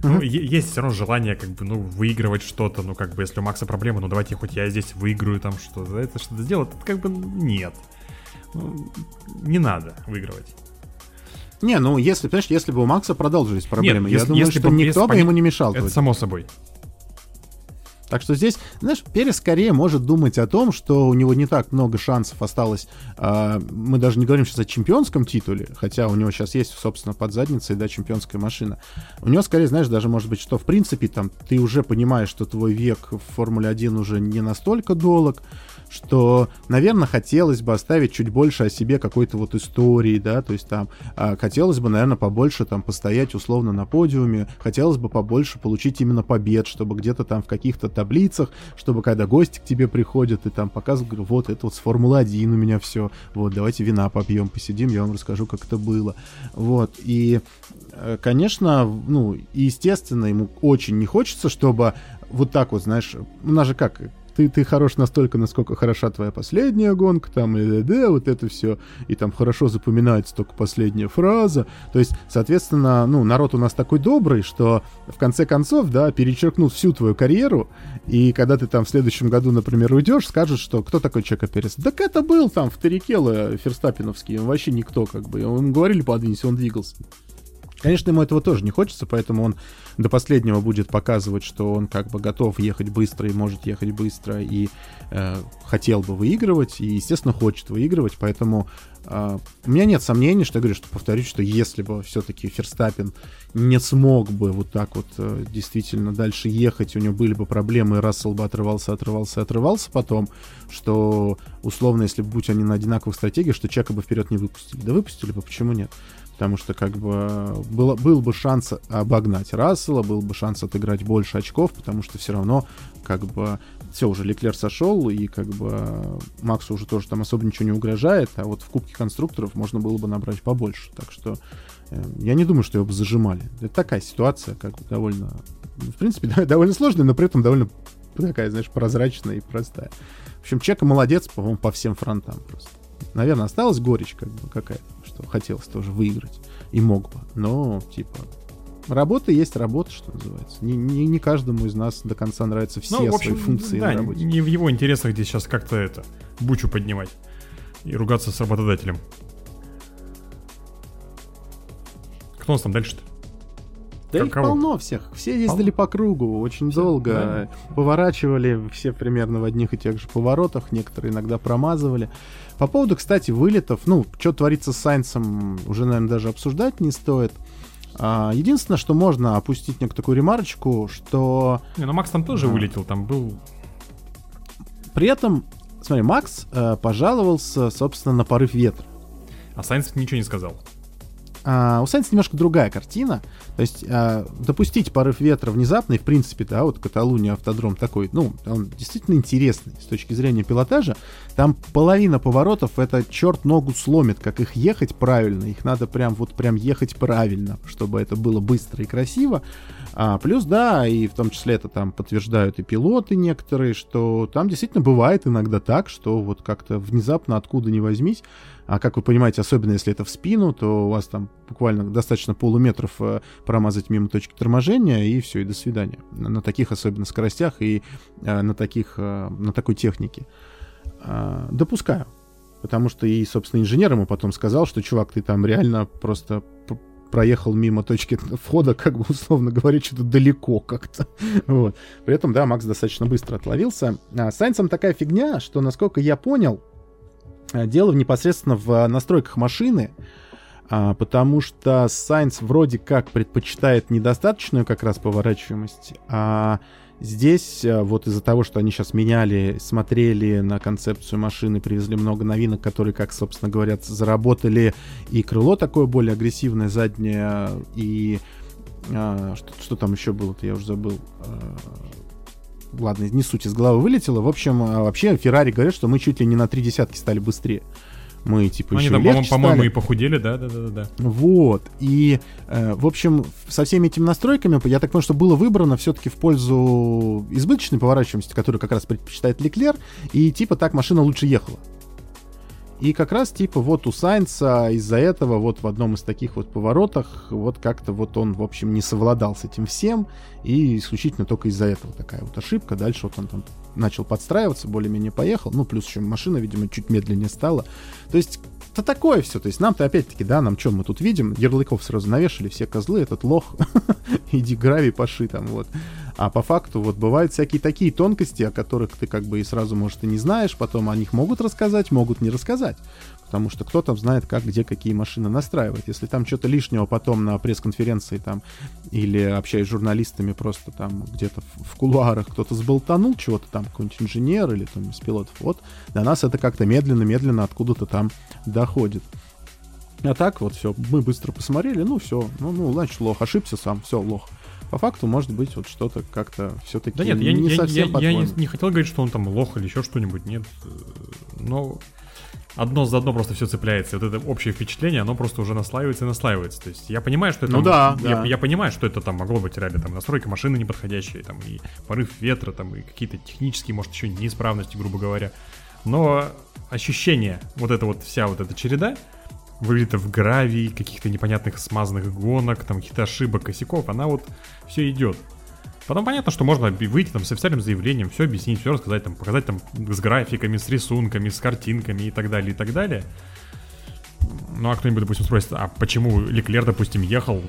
Ну, есть все равно желание, как бы, ну, выигрывать что-то. Ну, как бы, если у Макса проблемы, ну, давайте хоть я здесь выиграю там что за это что-то сделать. Это как бы нет. Ну, не надо выигрывать. Не, ну, если, понимаешь, если бы у Макса продолжились проблемы, Нет, я если, думаю, если что бы, никто если бы ему не мешал. Это тут. само собой. Так что здесь, знаешь, Перес скорее может думать о том, что у него не так много шансов осталось. Э, мы даже не говорим сейчас о чемпионском титуле, хотя у него сейчас есть, собственно, под задницей, да, чемпионская машина. У него скорее, знаешь, даже может быть, что в принципе там ты уже понимаешь, что твой век в Формуле 1 уже не настолько долг, что, наверное, хотелось бы оставить чуть больше о себе какой-то вот истории, да, то есть там а, хотелось бы, наверное, побольше там постоять условно на подиуме, хотелось бы побольше получить именно побед, чтобы где-то там в каких-то таблицах, чтобы когда гости к тебе приходят и там показывают, говорю, вот это вот с Формулы-1 у меня все, вот давайте вина попьем, посидим, я вам расскажу, как это было, вот, и э, конечно, ну, естественно, ему очень не хочется, чтобы вот так вот, знаешь, у нас же как, ты, ты хорош настолько, насколько хороша твоя последняя гонка, там, и да, вот это все, и там хорошо запоминается только последняя фраза. То есть, соответственно, ну, народ у нас такой добрый, что в конце концов, да, перечеркнут всю твою карьеру, и когда ты там в следующем году, например, уйдешь, скажут, что кто такой Чека Перес? Так это был там в Тарикело Ферстаппиновский, он вообще никто, как бы. Он говорили подвинься, он двигался. Конечно, ему этого тоже не хочется, поэтому он до последнего будет показывать, что он как бы готов ехать быстро и может ехать быстро и э, хотел бы выигрывать и, естественно, хочет выигрывать, поэтому э, у меня нет сомнений, что я говорю, что повторюсь, что если бы все-таки Ферстаппин не смог бы вот так вот э, действительно дальше ехать, у него были бы проблемы, и Рассел бы отрывался, отрывался, отрывался потом, что условно, если бы будь они на одинаковых стратегиях, что Чека бы вперед не выпустили. Да выпустили бы, почему нет? Потому что, как бы, было, был бы шанс обогнать Рассела, был бы шанс отыграть больше очков, потому что все равно, как бы, все, уже Леклер сошел, и, как бы, Максу уже тоже там особо ничего не угрожает, а вот в Кубке конструкторов можно было бы набрать побольше. Так что э, я не думаю, что его бы зажимали. Это такая ситуация, как бы, довольно, в принципе, довольно сложная, но при этом довольно такая, знаешь, прозрачная и простая. В общем, Чека молодец, по-моему, по всем фронтам просто. Наверное, осталась горечь как бы какая-то, что хотелось тоже выиграть. И мог бы. Но, типа, работа есть работа, что называется. Не, не, не каждому из нас до конца нравятся все ну, в общем, свои функции да, на работе. не в его интересах здесь сейчас как-то это, бучу поднимать и ругаться с работодателем. Кто у нас там дальше-то? Да их полно всех. Все ездили по кругу очень Все, долго. Поворачивали все примерно в одних и тех же поворотах. Некоторые иногда промазывали. По поводу, кстати, вылетов. Ну, что творится с Сайнсом, уже, наверное, даже обсуждать не стоит. А, единственное, что можно опустить некую такую ремарочку, что Не, ну Макс там тоже Да. вылетел, там был... при этом, смотри, Макс э, пожаловался, собственно, на порыв ветра. А Сайнс ничего не сказал. А, у Сайнса немножко другая картина. То есть а, допустить порыв ветра внезапный, в принципе, да, вот Каталуния автодром такой, ну, он действительно интересный с точки зрения пилотажа. Там половина поворотов это черт ногу сломит, как их ехать правильно. Их надо прям вот прям ехать правильно, чтобы это было быстро и красиво. А, плюс, да, и в том числе это там подтверждают и пилоты некоторые, что там действительно бывает иногда так, что вот как-то внезапно откуда ни возьмись, а как вы понимаете, особенно если это в спину, то у вас там буквально достаточно полуметров э, промазать мимо точки торможения, и все, и до свидания. На, таких особенно скоростях и э, на, таких, э, на такой технике. А, допускаю. Потому что и, собственно, инженер ему потом сказал, что, чувак, ты там реально просто проехал мимо точки входа, как бы, условно говоря, что-то далеко как-то. Вот. При этом, да, Макс достаточно быстро отловился. А с Сайнсом такая фигня, что, насколько я понял, а, дело непосредственно в а, настройках машины, а, потому что Сайнс вроде как предпочитает недостаточную как раз поворачиваемость, а здесь а, вот из-за того, что они сейчас меняли, смотрели на концепцию машины, привезли много новинок, которые, как, собственно говоря, заработали, и крыло такое более агрессивное, заднее, и а, что, что там еще было-то, я уже забыл. А, Ладно, не суть, из головы вылетело. В общем, вообще Феррари говорят, что мы чуть ли не на три десятки стали быстрее. Мы, типа, Они еще там, легче по-моему, стали. и похудели, да, да, да, да. Вот. И, э, в общем, со всеми этими настройками, я так понимаю, что было выбрано все-таки в пользу избыточной поворачиваемости, которую как раз предпочитает Леклер, и типа так машина лучше ехала. И как раз типа вот у Сайнца из-за этого вот в одном из таких вот поворотах вот как-то вот он, в общем, не совладал с этим всем, и исключительно только из-за этого такая вот ошибка. Дальше вот он там начал подстраиваться, более-менее поехал, ну плюс еще машина, видимо, чуть медленнее стала. То есть это такое все. То есть нам-то опять-таки, да, нам что мы тут видим? Ярлыков сразу навешали, все козлы, этот лох, иди гравий паши там, вот. А по факту вот бывают всякие такие тонкости, о которых ты как бы и сразу, может, и не знаешь, потом о них могут рассказать, могут не рассказать. Потому что кто там знает, как, где, какие машины настраивать. Если там что-то лишнего потом на пресс-конференции там или общаясь с журналистами просто там где-то в, кулуарах кто-то сболтанул чего-то там, какой-нибудь инженер или там из пилотов, вот до нас это как-то медленно-медленно откуда-то там доходит. А так вот все, мы быстро посмотрели, ну все, ну, ну, значит, лох, ошибся сам, все, лох. По факту, может быть, вот что-то как-то все-таки Да нет, я, не я- совсем я- я не, не хотел говорить, что он там лох или еще что-нибудь, нет. Но одно за одно просто все цепляется. Вот это общее впечатление, оно просто уже наслаивается и наслаивается. То есть я понимаю, что это... Ну да, я, да. я понимаю, что это там могло быть реально там настройка машины неподходящая, там и порыв ветра, там и какие-то технические, может, еще неисправности, грубо говоря. Но ощущение, вот эта вот вся вот эта череда, вылетов гравий, каких-то непонятных смазанных гонок, там каких-то ошибок, косяков, она вот все идет. Потом понятно, что можно выйти там с официальным заявлением, все объяснить, все рассказать, там, показать там с графиками, с рисунками, с картинками и так далее, и так далее. Ну а кто-нибудь, допустим, спросит, а почему Леклер, допустим, ехал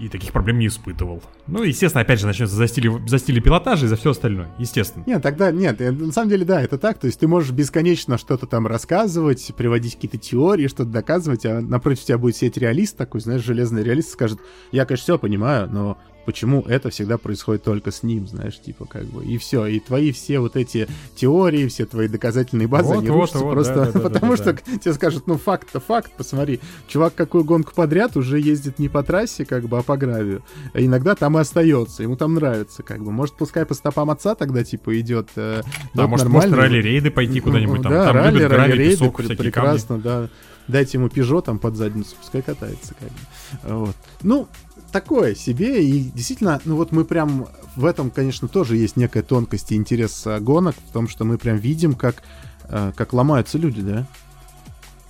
и таких проблем не испытывал? Ну, естественно, опять же, начнется за стили, за стили пилотажа и за все остальное, естественно. Нет, тогда нет, э, на самом деле, да, это так. То есть ты можешь бесконечно что-то там рассказывать, приводить какие-то теории, что-то доказывать, а напротив тебя будет сидеть реалист такой, знаешь, железный реалист, скажет, я, конечно, все понимаю, но почему это всегда происходит только с ним, знаешь, типа как бы, и все, и твои все вот эти теории, все твои доказательные базы, Вот, они вот, рушатся вот, просто да, да, да, потому, да, что да. тебе скажут, ну факт-то факт, посмотри, чувак какую гонку подряд уже ездит не по трассе, как бы, а по гравию, а иногда там и остается, ему там нравится, как бы, может, пускай по стопам отца тогда, типа, идет, э, Да, может, может нормально. ралли-рейды пойти куда-нибудь там. Да, там ралли, любят гравий, ралли-рейды, песок, прекрасно, да. Дайте ему пижо там под задницу, пускай катается, как бы. Вот. Ну, такое себе, и действительно, ну вот мы прям в этом, конечно, тоже есть некая тонкость и интерес э, гонок, в том, что мы прям видим, как, э, как ломаются люди, да?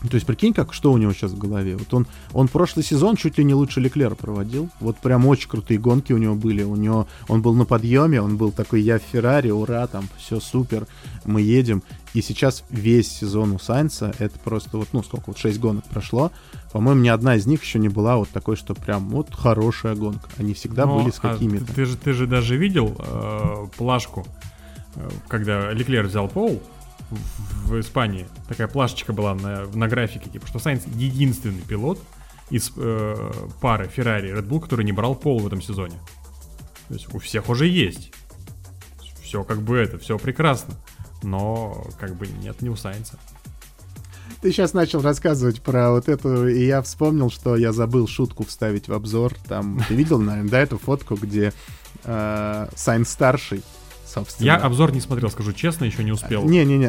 То есть, прикинь, как, что у него сейчас в голове. Вот он, он прошлый сезон чуть ли не лучше Леклера проводил. Вот прям очень крутые гонки у него были. У него, он был на подъеме, он был такой, я в Феррари, ура, там, все супер, мы едем. И сейчас весь сезон у Сайнца, это просто вот, ну, сколько, вот 6 гонок прошло. По-моему, ни одна из них еще не была вот такой, что прям вот хорошая гонка. Они всегда Но, были с а какими-то. ты, ты же, ты же даже видел э, плашку, э, когда Леклер взял пол в, в Испании. Такая плашечка была на, на графике, типа, что Сайнс единственный пилот из э, пары Ferrari и Red Bull, который не брал пол в этом сезоне. То есть у всех уже есть. Все как бы это, все прекрасно. Но как бы нет, не у Сайнса. Ты сейчас начал рассказывать про вот эту, и я вспомнил, что я забыл шутку вставить в обзор. Там, ты видел, наверное, да, эту фотку, где э, Сайнс старший, собственно. Я обзор не смотрел, скажу честно, еще не успел.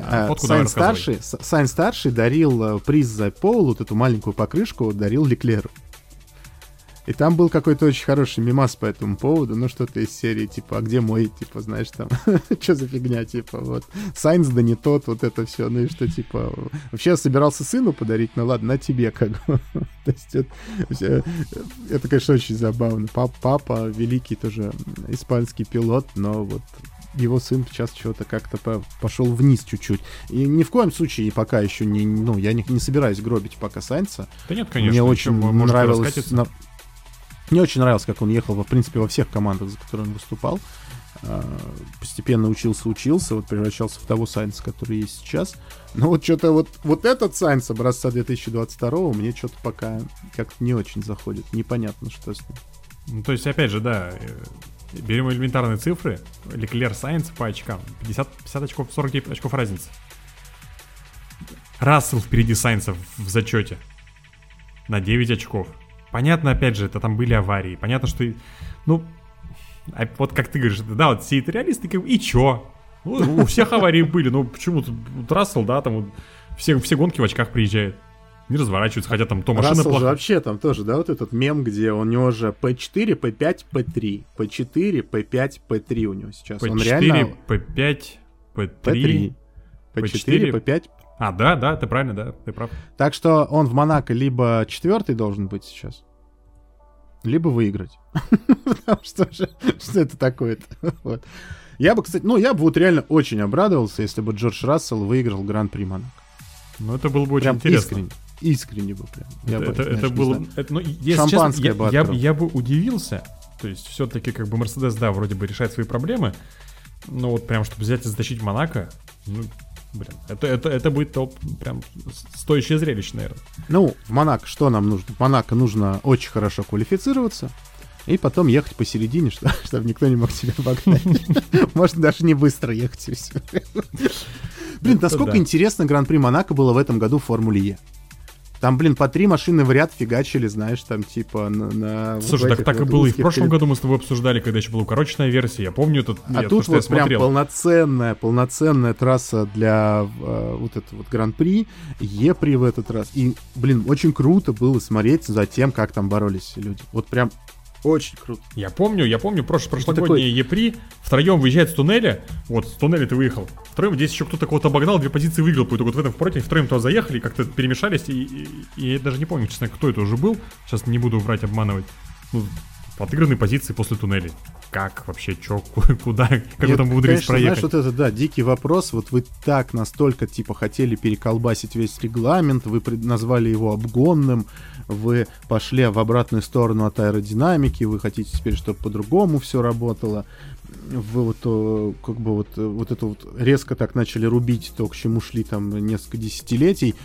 А, фотку давай Сайн старший, Сайн старший дарил э, приз за поул, вот эту маленькую покрышку, дарил Леклеру. И там был какой-то очень хороший мимас по этому поводу, ну что-то из серии, типа, а где мой, типа, знаешь, там, что за фигня, типа, вот, Сайнс да не тот, вот это все, ну и что, типа, вообще я собирался сыну подарить, ну ладно, на тебе, как бы. То есть это, это, конечно, очень забавно. Пап- Папа, великий тоже испанский пилот, но вот его сын сейчас что-то как-то по- пошел вниз чуть-чуть. И ни в коем случае пока еще не, ну, я не, не собираюсь гробить пока Сайнца. Да нет, конечно. Мне очень нравилось... на- Мне очень нравилось, как он ехал, в принципе, во всех командах, за которые он выступал. А, Постепенно учился, учился, вот превращался в того Сайнса, который есть сейчас. Но вот что-то вот, вот этот Сайнс образца 2022 мне что-то пока как-то не очень заходит. Непонятно, что с ним. Ну, то есть, опять же, да, э, берем элементарные цифры. Леклер Сайнс по очкам. 50, 50 очков, 49 очков разницы. Рассел впереди Сайнса в, в зачете. На 9 очков. Понятно, опять же, это там были аварии. Понятно, что... Ну, а вот как ты говоришь, да, вот все это реалисты, как и чё? Ну, у всех аварии были, ну почему тут вот Рассел, да, там вот все, все гонки в очках приезжает. Не разворачиваются, хотя там то машина Рассел же плохая. вообще там тоже, да, вот этот мем, где у него же P4, P5, P3. P4, P5, P3 у него сейчас. Он P4, реально P5, P3. P3. P4, P5. А, да, да, ты правильно, да, ты прав. Так что он в Монако либо четвертый должен быть сейчас, либо выиграть. Потому что же, что это такое-то? Вот. Я бы, кстати, ну, я бы вот реально очень обрадовался, если бы Джордж Рассел выиграл Гран-при Монако. Ну, это было бы очень Прям интересно. искренне. Искренне бы прям. Я это, бы, это, не было... это, ну, если Шампанское честно, бы я, я, я бы удивился. То есть, все-таки, как бы, Мерседес, да, вроде бы решает свои проблемы. Но вот прям, чтобы взять и затащить Монако, ну, блин, это, это, это будет топ, прям стоящее зрелище, наверное. Ну, в Монако что нам нужно? В Монако нужно очень хорошо квалифицироваться и потом ехать посередине, что- чтобы никто не мог тебя обогнать. Можно даже не быстро ехать. Блин, насколько интересно Гран-при Монако было в этом году в Формуле Е. Там, блин, по три машины в ряд фигачили, знаешь, там типа на... на Слушай, так, так и вот было и в прошлом перед- году мы с тобой обсуждали, когда еще была укороченная версия. Я помню этот... А я- тут то, вот прям смотрел. полноценная, полноценная трасса для э, вот этого вот Гран-при, Епри в этот раз. И, блин, очень круто было смотреть за тем, как там боролись люди. Вот прям очень круто. Я помню, я помню, прош, прошлогодние Епри втроем выезжает с туннеля, вот, с туннеля ты выехал, втроем здесь еще кто-то кого-то обогнал, две позиции выиграл, какой-то вот в этом против, втроем туда заехали, как-то перемешались, и, и- и я даже не помню, честно, кто это уже был, сейчас не буду врать, обманывать, ну, отыгранные позиции после туннелей. Как вообще, чё, куда, как вы Нет, там умудрились проехать? знаешь, вот это, да, дикий вопрос. Вот вы так настолько, типа, хотели переколбасить весь регламент, вы назвали его обгонным, вы пошли в обратную сторону от аэродинамики, вы хотите теперь, чтобы по-другому все работало. Вы вот, э, как бы вот, э, вот это вот резко так начали рубить то, к чему шли там несколько десятилетий,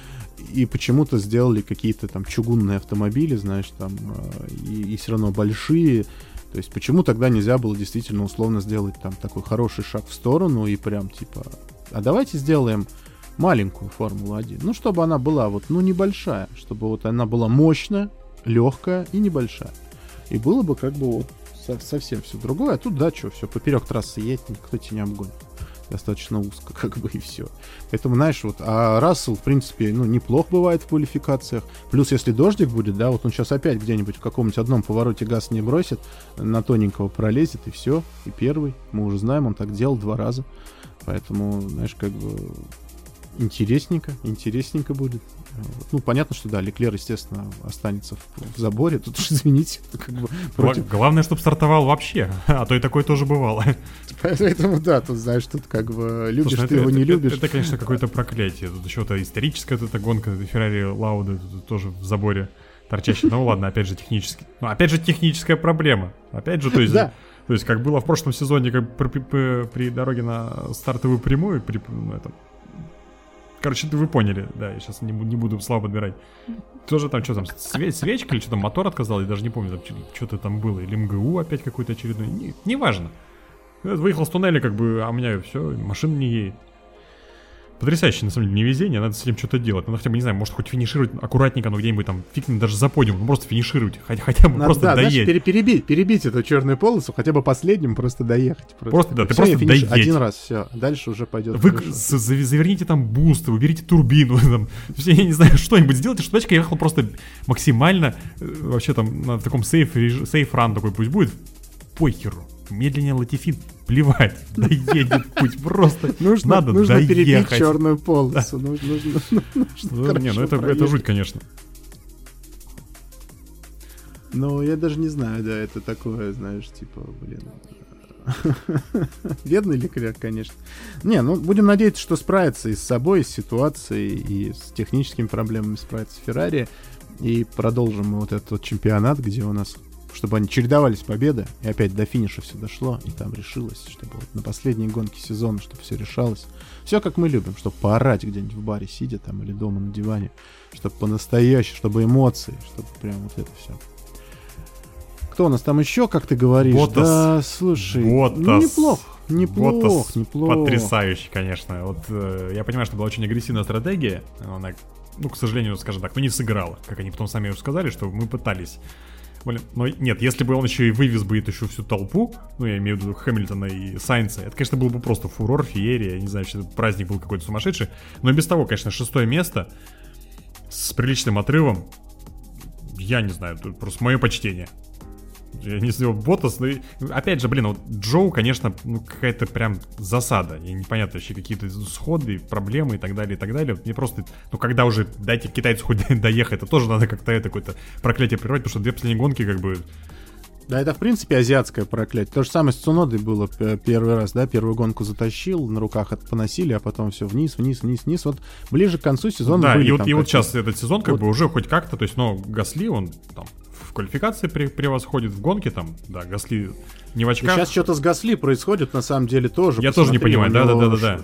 и почему-то сделали какие-то там чугунные автомобили, знаешь, там, э, и, все равно большие, То есть почему тогда нельзя было действительно условно сделать там такой хороший шаг в сторону и прям типа, а давайте сделаем маленькую Формулу-1. Ну, чтобы она была вот, ну, небольшая, чтобы вот она была мощная, легкая и небольшая. И было бы как бы вот со- совсем все другое. А тут, да, что, все, поперек трассы едет, никто тебя не обгонит. Достаточно узко, как бы, и все. Поэтому, знаешь, вот, а Рассел, в принципе, ну, неплох бывает в квалификациях. Плюс, если дождик будет, да, вот он сейчас опять где-нибудь в каком-нибудь одном повороте газ не бросит, на тоненького пролезет, и все, и первый. Мы уже знаем, он так делал два раза. Поэтому, знаешь, как бы интересненько, интересненько будет. Ну, понятно, что да, Леклер, естественно, останется в, в заборе. Тут уж извините, это как бы против... Главное, чтобы стартовал вообще, а то и такое тоже бывало. Поэтому да, тут знаешь, тут как бы любишь Слушай, ты это, его, не это, любишь. Это, конечно, какое-то проклятие. Тут еще это историческая эта гонка Феррари Лауда тут тоже в заборе торчащий. Ну ладно, опять же технически. Ну, опять же техническая проблема. Опять же, то есть... Да. То есть, как было в прошлом сезоне, как при, при, при дороге на стартовую прямую, при, ну, этом, Короче, вы поняли, да, я сейчас не, не буду слабо подбирать. Тоже там, что там, све- свечка или что там, мотор отказал, я даже не помню, там, что-то там было, или МГУ опять какой-то очередной, не, неважно. Выехал с туннеля, как бы, а у меня все, машина не едет. Потрясающее, на самом деле, невезение, надо с этим что-то делать. Надо хотя бы, не знаю, может хоть финишировать аккуратненько, но где-нибудь там, фиг даже за подиум, ну, просто финишировать, хотя, хотя бы Надо, просто да, знаешь, доедь. пере- перебить, перебить эту черную полосу, хотя бы последним просто доехать. Просто, да, ты Всё, я просто доедь. Один раз, все, дальше уже пойдет. Вы заверните там бусты, уберите турбину, там, все, я не знаю, что-нибудь сделайте, чтобы тачка ехала просто максимально, э, вообще там, на таком сейф, сейф ран такой пусть будет, похеру. Медленнее Латифин, плевать, доедет путь, просто Нужно, надо нужно перебить доехать. черную полосу. Нужно, нужно, нужно Ну, хорошо не, ну это, это жуть, конечно. Ну, я даже не знаю, да, это такое, знаешь, типа, блин. Бедный лекарь, конечно. Не, ну, будем надеяться, что справится и с собой, и с ситуацией, и с техническими проблемами справится Феррари. И продолжим мы вот этот вот чемпионат, где у нас чтобы они чередовались победы, и опять до финиша все дошло, и там решилось, чтобы вот на последней гонке сезона, чтобы все решалось. Все как мы любим, чтобы поорать где-нибудь в баре, сидя там, или дома на диване, чтобы по-настоящему, чтобы эмоции, чтобы прям вот это все. Кто у нас там еще, как ты говоришь? Ботас. Да, слушай, ну, Ботас. неплох, неплох, Ботас неплох. Потрясающий, конечно. Вот э, я понимаю, что была очень агрессивная стратегия. Она, ну, к сожалению, скажем так, ну не сыграла. Как они потом сами сказали, что мы пытались. Блин, но нет, если бы он еще и вывез бы еще всю толпу, ну, я имею в виду Хэмилтона и Сайнца, это, конечно, был бы просто фурор, феерия, я не знаю, что праздник был какой-то сумасшедший. Но без того, конечно, шестое место с приличным отрывом, я не знаю, просто мое почтение. Я не знаю, Ботас, ну, и- опять же, блин, вот Джоу, конечно, ну, какая-то прям засада. И непонятно вообще какие-то сходы, проблемы и так далее, и так далее. Мне просто, ну, когда уже дайте китайцу хоть доехать, это тоже надо как-то это какое-то проклятие прервать, потому что две последние гонки, как бы, Да, это в принципе азиатское проклятие. То же самое с Цунодой было п- первый раз, да, первую гонку затащил, на руках от поносили, а потом все вниз, вниз, вниз, вниз. Вот ближе к концу сезона да, были и вот, и вот сейчас этот сезон как Вот. бы уже хоть как-то, то есть, ну, Гасли, он там квалификации пре- превосходит, в гонке там, да, Гасли не в очках. сейчас что-то с Гасли происходит, на самом деле, тоже. Я тоже не Посмотри, понимаю, ш-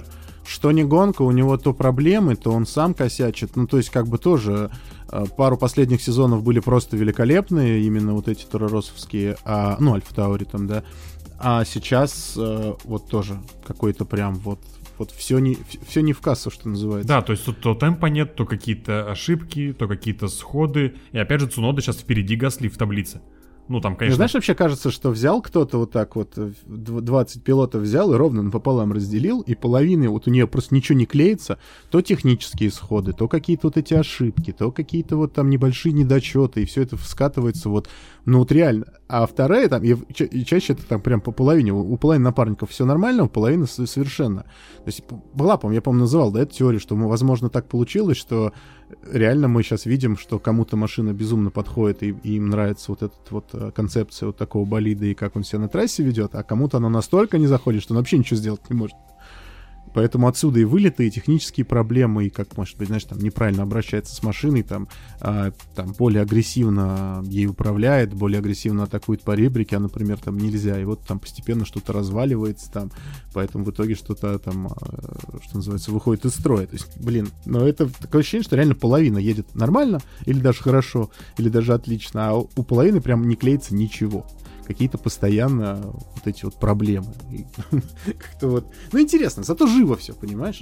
Что не гонка, у него то проблемы, то он сам косячит. Ну, то есть, как бы тоже э, пару последних сезонов были просто великолепные, именно вот эти туроросовские, а, ну, Альфа Таури там, да. А сейчас э, вот тоже какой-то прям вот вот все не, все не в кассу, что называется. Да, то есть тут то темпа нет, то какие-то ошибки, то какие-то сходы. И опять же, Цунода сейчас впереди Гасли в таблице. Ну, там, конечно... знаешь, вообще кажется, что взял кто-то вот так вот, э, дв- 20 пилотов взял и ровно пополам разделил, и половины вот у нее просто ничего не клеится, то технические исходы, то какие-то вот эти ошибки, то какие-то вот там небольшие недочеты, и все это скатывается вот, ну вот реально. А вторая там, и, ча- и чаще это там прям по половине, у, у половины напарников все нормально, у половины совершенно. То есть была, по-моему, я, по-моему, называл, да, эту теорию, что, возможно, так получилось, что реально мы сейчас видим, что кому-то машина безумно подходит, и, и им нравится вот эта вот э, концепция вот такого болида и как он себя на трассе ведет, а кому-то она настолько не заходит, что он вообще ничего сделать не может. Поэтому отсюда и вылеты, и технические проблемы, и как, может быть, знаешь, там неправильно обращается с машиной, там, а, там более агрессивно ей управляет, более агрессивно атакует по ребрике, а, например, там нельзя. И вот там постепенно что-то разваливается там, поэтому в итоге что-то там, а, что называется, выходит из строя. То есть, блин, но это такое ощущение, что реально половина едет нормально, или даже хорошо, или даже отлично, а у половины прям не клеится ничего. Какие-то постоянно вот эти вот проблемы. Как-то вот... Ну, интересно, зато живо все, понимаешь?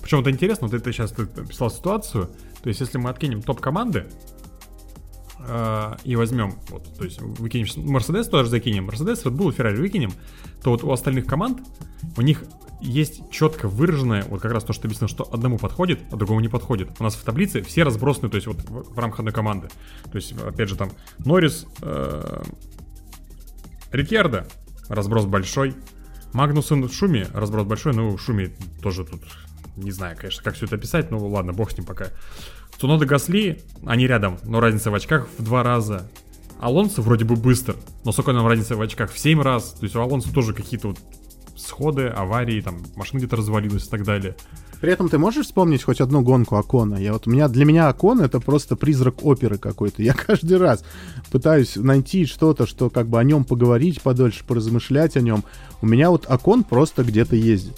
Причем это интересно, вот это сейчас ты описал ситуацию. То есть, если мы откинем топ команды э, и возьмем, вот, то есть выкинем Мерседес тоже закинем, Мерседес, Red Bull, Ferrari выкинем, то вот у остальных команд у них есть четко выраженное, вот как раз то, что написано, что одному подходит, а другому не подходит. У нас в таблице все разбросаны, то есть вот в, в рамках одной команды. То есть, опять же, там Норрис, э, Рикьярдо, разброс большой. Магнусен Шуми, разброс большой, ну, Шуми тоже тут, не знаю, конечно, как все это описать, ну, ладно, бог с ним пока. Цунода Гасли, они рядом, но разница в очках в два раза. Алонсо вроде бы быстр, но нам разница в очках? В 7 раз. То есть у Алонсо тоже какие-то вот сходы, аварии, там, машина где-то развалилась и так далее. При этом ты можешь вспомнить хоть одну гонку Акона? Я вот у меня для меня Акон это просто призрак оперы какой-то. Я каждый раз пытаюсь найти что-то, что как бы о нем поговорить подольше, поразмышлять о нем. У меня вот Акон просто где-то ездит.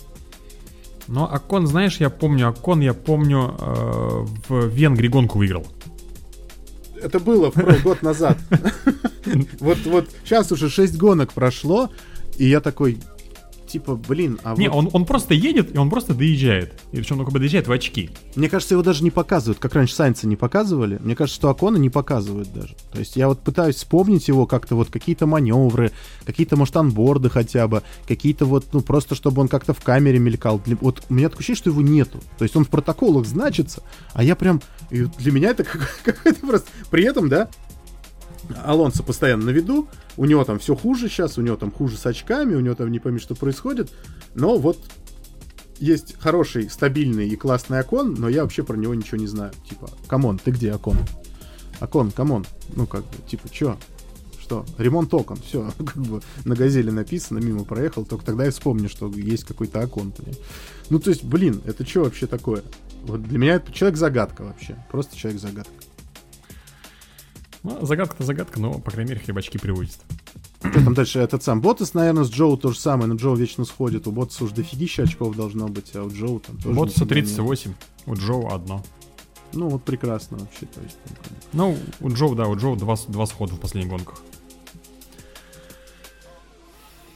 Но Акон, знаешь, я помню, Акон, я помню, э, в Венгрии гонку выиграл. Это было год назад. Вот, вот сейчас уже 6 гонок прошло, и я такой, типа, блин, а Не, вот... он, он просто едет, и он просто доезжает. И причем он как бы доезжает в очки. Мне кажется, его даже не показывают, как раньше Сайнца не показывали. Мне кажется, что Акона не показывают даже. То есть я вот пытаюсь вспомнить его как-то вот какие-то маневры, какие-то, может, onboard ы хотя бы, какие-то вот, ну, просто чтобы он как-то в камере мелькал. Для- Вот у меня такое ощущение, что его нету. То есть он в протоколах значится, а я прям... и для меня это как- какой-то просто... При этом, да, Алонсо постоянно на виду, у него там все хуже сейчас, у него там хуже с очками, у него там не пойми, что происходит, но вот есть хороший, стабильный и классный Окон, но я вообще про него ничего не знаю. Типа, come on, ты где, Окон? Окон, come on. Ну, как бы, типа, чё? Что? Ремонт окон, все, как бы на газели написано, мимо проехал, только тогда я вспомню, что есть какой-то понимаешь? Ну, то есть, блин, это что вообще такое? Вот для меня это человек-загадка вообще. Просто человек-загадка. Ну, загадка-то загадка, но, по крайней мере, хотя б очки привозит. Что там дальше? Этот сам Ботас, наверное, с Джоу то же самое, но Джоу вечно сходит. У Ботаса уж дофигища очков должно быть, а у Джоу там тоже... Нет. 38, у Джоу одно. Ну, вот прекрасно вообще. То есть, там. Ну, у Джоу, да, у Джоу два, два схода в последних гонках.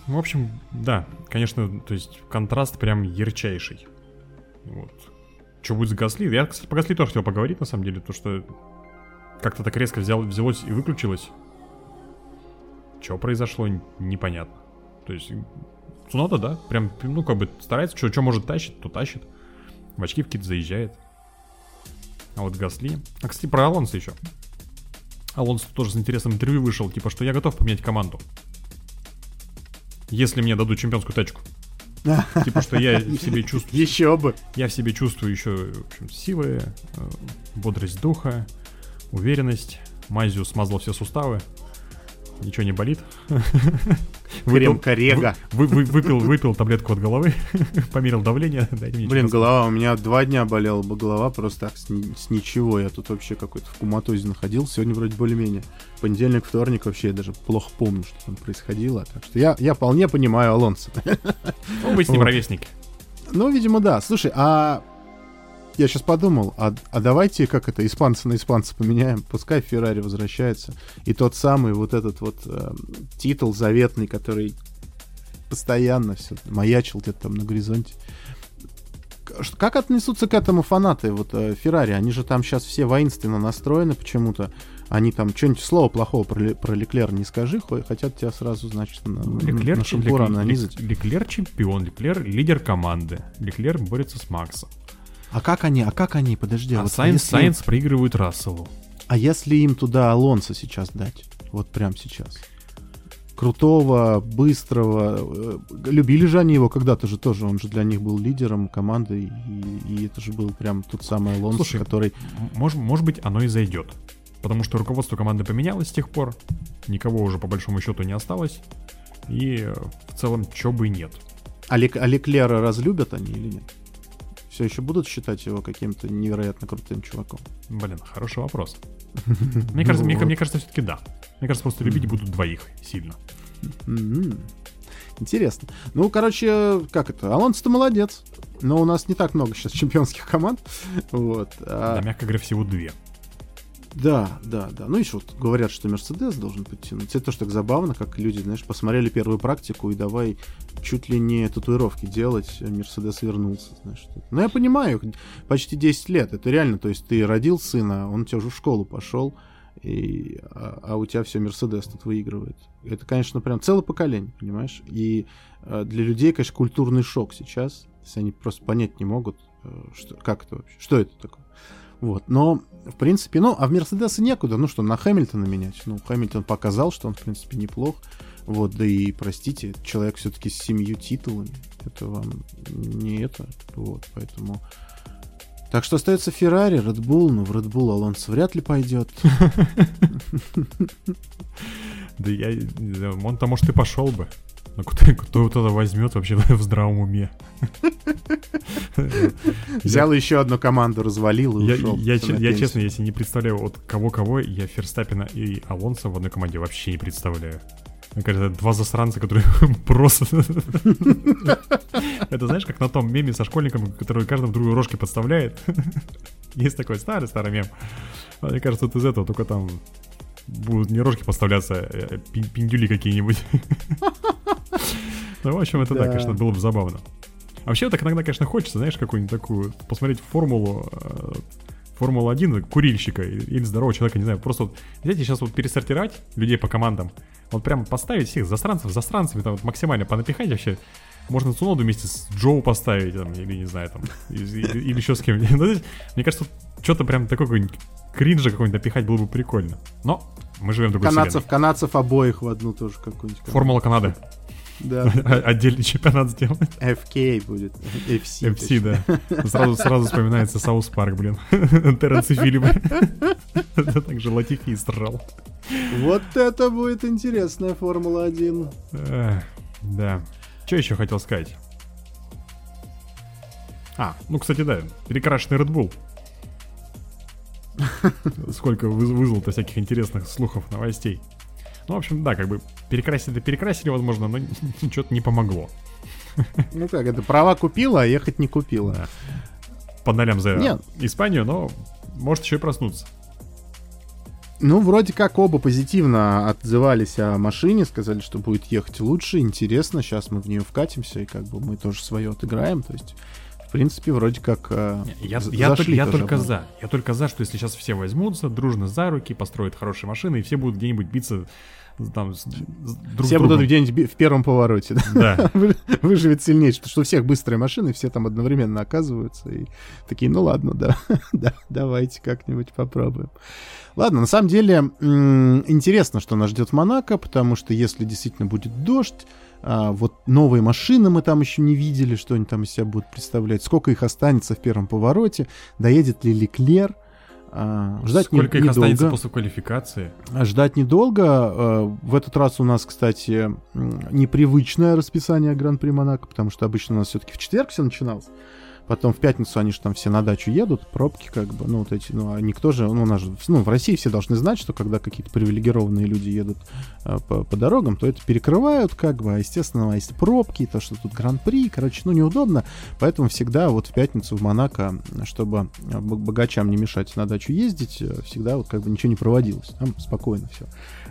В общем, да, конечно, то есть контраст прям ярчайший. Вот. Что будет с Гасли? Я, кстати, по Гасли тоже хотел поговорить, на самом деле, то что как-то так резко взял, взялось и выключилось. Что произошло, непонятно. То есть, Цунода, да, прям, ну, как бы старается, что может тащит, то тащит. В очки в какие-то заезжает. А вот Гасли... А, кстати, про Алонса еще. Алонсо тоже с интересным интервью вышел, типа, что я готов поменять команду. Если мне дадут чемпионскую тачку. Типа, что я в себе чувствую, Еще бы. я в себе чувствую еще, в общем, силы, э, бодрость духа, уверенность. Мазью смазал все суставы. Ничего не болит. Крем Корега. вы- вы- выпил, выпил таблетку от головы, померил давление. Блин, голова, у меня два дня болела бы голова, просто так, с, с ничего. Я тут вообще какой-то в куматозе находился. Сегодня вроде более-менее. Понедельник, вторник вообще я даже плохо помню, что там происходило. Так что я, я вполне понимаю Алонса. Ну, вы с ним Вот. ровесники. Ну, видимо, да. Слушай, а я сейчас подумал, а, а давайте как это, испанца на испанца поменяем, пускай Феррари возвращается. И тот самый вот этот вот э, титул заветный, который постоянно все маячил где-то там на горизонте. Как отнесутся к этому фанаты вот э, Феррари? Они же там сейчас все воинственно настроены почему-то. Они там что-нибудь слово плохого про, про Леклер не скажи, хо- хотят тебя сразу, значит, на, Леклер, на шампура Лек- нанизать. Лек- Леклер чемпион, Леклер лидер команды. Леклер борется с Максом. А как они, а как они, подожди, А вот Сайнс, если- Сайнс проигрывает Расселу. А если им туда Алонса сейчас дать? Вот прям сейчас. Крутого, быстрого. э, Любили же они его когда-то же тоже. Он же для них был лидером команды. И, и это же был прям тот самый Алонсо, Слушай, который... Может, может быть, оно и зайдет. Потому что руководство команды поменялось с тех пор. Никого уже по большому счету не осталось. И э, в целом, чё бы и нет. А, Лек- а Леклера разлюбят они или нет? Все еще будут считать его каким-то невероятно крутым чуваком? Блин, хороший вопрос. Мне кажется, мне, мне кажется, все-таки да. Мне кажется, просто любить будут двоих сильно. Интересно. Ну, короче, как это? Алонсо-то молодец. Но у нас не так много сейчас чемпионских команд. Вот. А- Да, мягко говоря, всего две. Да, да, да. Ну, еще вот говорят, что Мерседес должен подтянуть. Это тоже так забавно, как люди, знаешь, посмотрели первую практику и давай чуть ли не татуировки делать, а Мерседес вернулся, знаешь. Ну, я понимаю, почти 10 лет, это реально, то есть ты родил сына, он у тебя уже в школу пошел, и, а, а у тебя все Мерседес тут выигрывает. Это, конечно, прям целое поколение, понимаешь? И а, для людей, конечно, культурный шок сейчас. То есть они просто понять не могут, э, что, как это вообще, что это такое. Вот, но, в принципе, ну, а в Мерседесы некуда, ну что, на Хэмилтона менять? Ну, Хэмилтон показал, что он, в принципе, неплох. Вот, да и, простите, человек все-таки с семью титулами. Это вам не это. Вот, поэтому... Так что остается Феррари, Red Bull, но в Red Bull Алонсо вряд ли пойдет. Да я... Он-то, может, и пошел бы. Но кто, кто вот это возьмет вообще в здравом уме? Взял еще одну команду, развалил и ушел. Я, честно, если не представляю вот кого-кого, я Ферстаппина и Алонса в одной команде вообще не представляю. Мне кажется, это два засранца, которые просто... Это знаешь, как на том меме со школьником, который каждому другую рожки подставляет. Есть такой старый-старый мем. Мне кажется, вот из этого только там будут не рожки подставляться, а пиндюли какие-нибудь. Ну, в общем, это да, конечно, было бы забавно. А вообще, так иногда, конечно, хочется, знаешь, какую-нибудь такую, посмотреть формулу, э, Формула-1 курильщика или здорового человека, не знаю, просто вот взять и сейчас вот пересортировать людей по командам, вот прям поставить всех засранцев засранцами, там вот максимально понапихать вообще, можно Цуноду вместе с Джоу поставить, там, или не знаю, там, или, еще с кем-нибудь. Ну, мне кажется, что-то прям такой какой-нибудь кринжа какой-нибудь напихать было бы прикольно. Но мы живем в другой Канадцев, вселенной. канадцев обоих в одну тоже какую-нибудь. Формула Канады. Да. Отдельный чемпионат сделать. FK будет. FC. FC, да. Сразу, сразу вспоминается South Park, блин. Терренс и Филипп. Также Латифи сражал. Вот это будет интересная Формула-1. Да. Что еще хотел сказать? А, ну, кстати, да, перекрашенный Red Bull. Сколько вызвало-то всяких интересных слухов, новостей. Ну, в общем, да, как бы перекрасили, перекрасили, возможно, но что-то не помогло. Ну как, это права купила, а ехать не купила. Да. По нолям за Нет. Испанию, но может еще и проснуться. Ну, вроде как оба позитивно отзывались о машине, сказали, что будет ехать лучше, интересно, сейчас мы в нее вкатимся, и как бы мы тоже свое отыграем, то есть принципе, вроде как э, Я, я, только, я только за. Я только за, что если сейчас все возьмутся, дружно за руки, построят хорошие машины, и все будут где-нибудь биться там, с, друг все будут где-нибудь в первом повороте. Да. Выживет сильнейший, потому что у всех быстрые машины, все там одновременно оказываются. И такие, ну ладно, да, да давайте как-нибудь попробуем. Ладно, на самом деле интересно, что нас ждет в Монако, потому что если действительно будет дождь, а, вот новые машины мы там еще не видели, что они там из себя будут представлять. Сколько их останется в первом повороте? Доедет ли Леклер? А, ждать Сколько не, их недолго. останется после квалификации? А, ждать недолго. А, в этот раз у нас, кстати, непривычное расписание Гран-при Монако, потому что обычно у нас все-таки в четверг все начиналось. Потом в пятницу они же там все на дачу едут, пробки как бы, ну вот эти, ну а никто же, ну у нас же, ну в России все должны знать, что когда какие-то привилегированные люди едут э, по, по дорогам, то это перекрывают как бы, а естественно есть пробки, то что тут гран-при, короче, ну неудобно, поэтому всегда вот в пятницу в Монако, чтобы богачам не мешать на дачу ездить, э, всегда вот как бы ничего не проводилось, там спокойно все.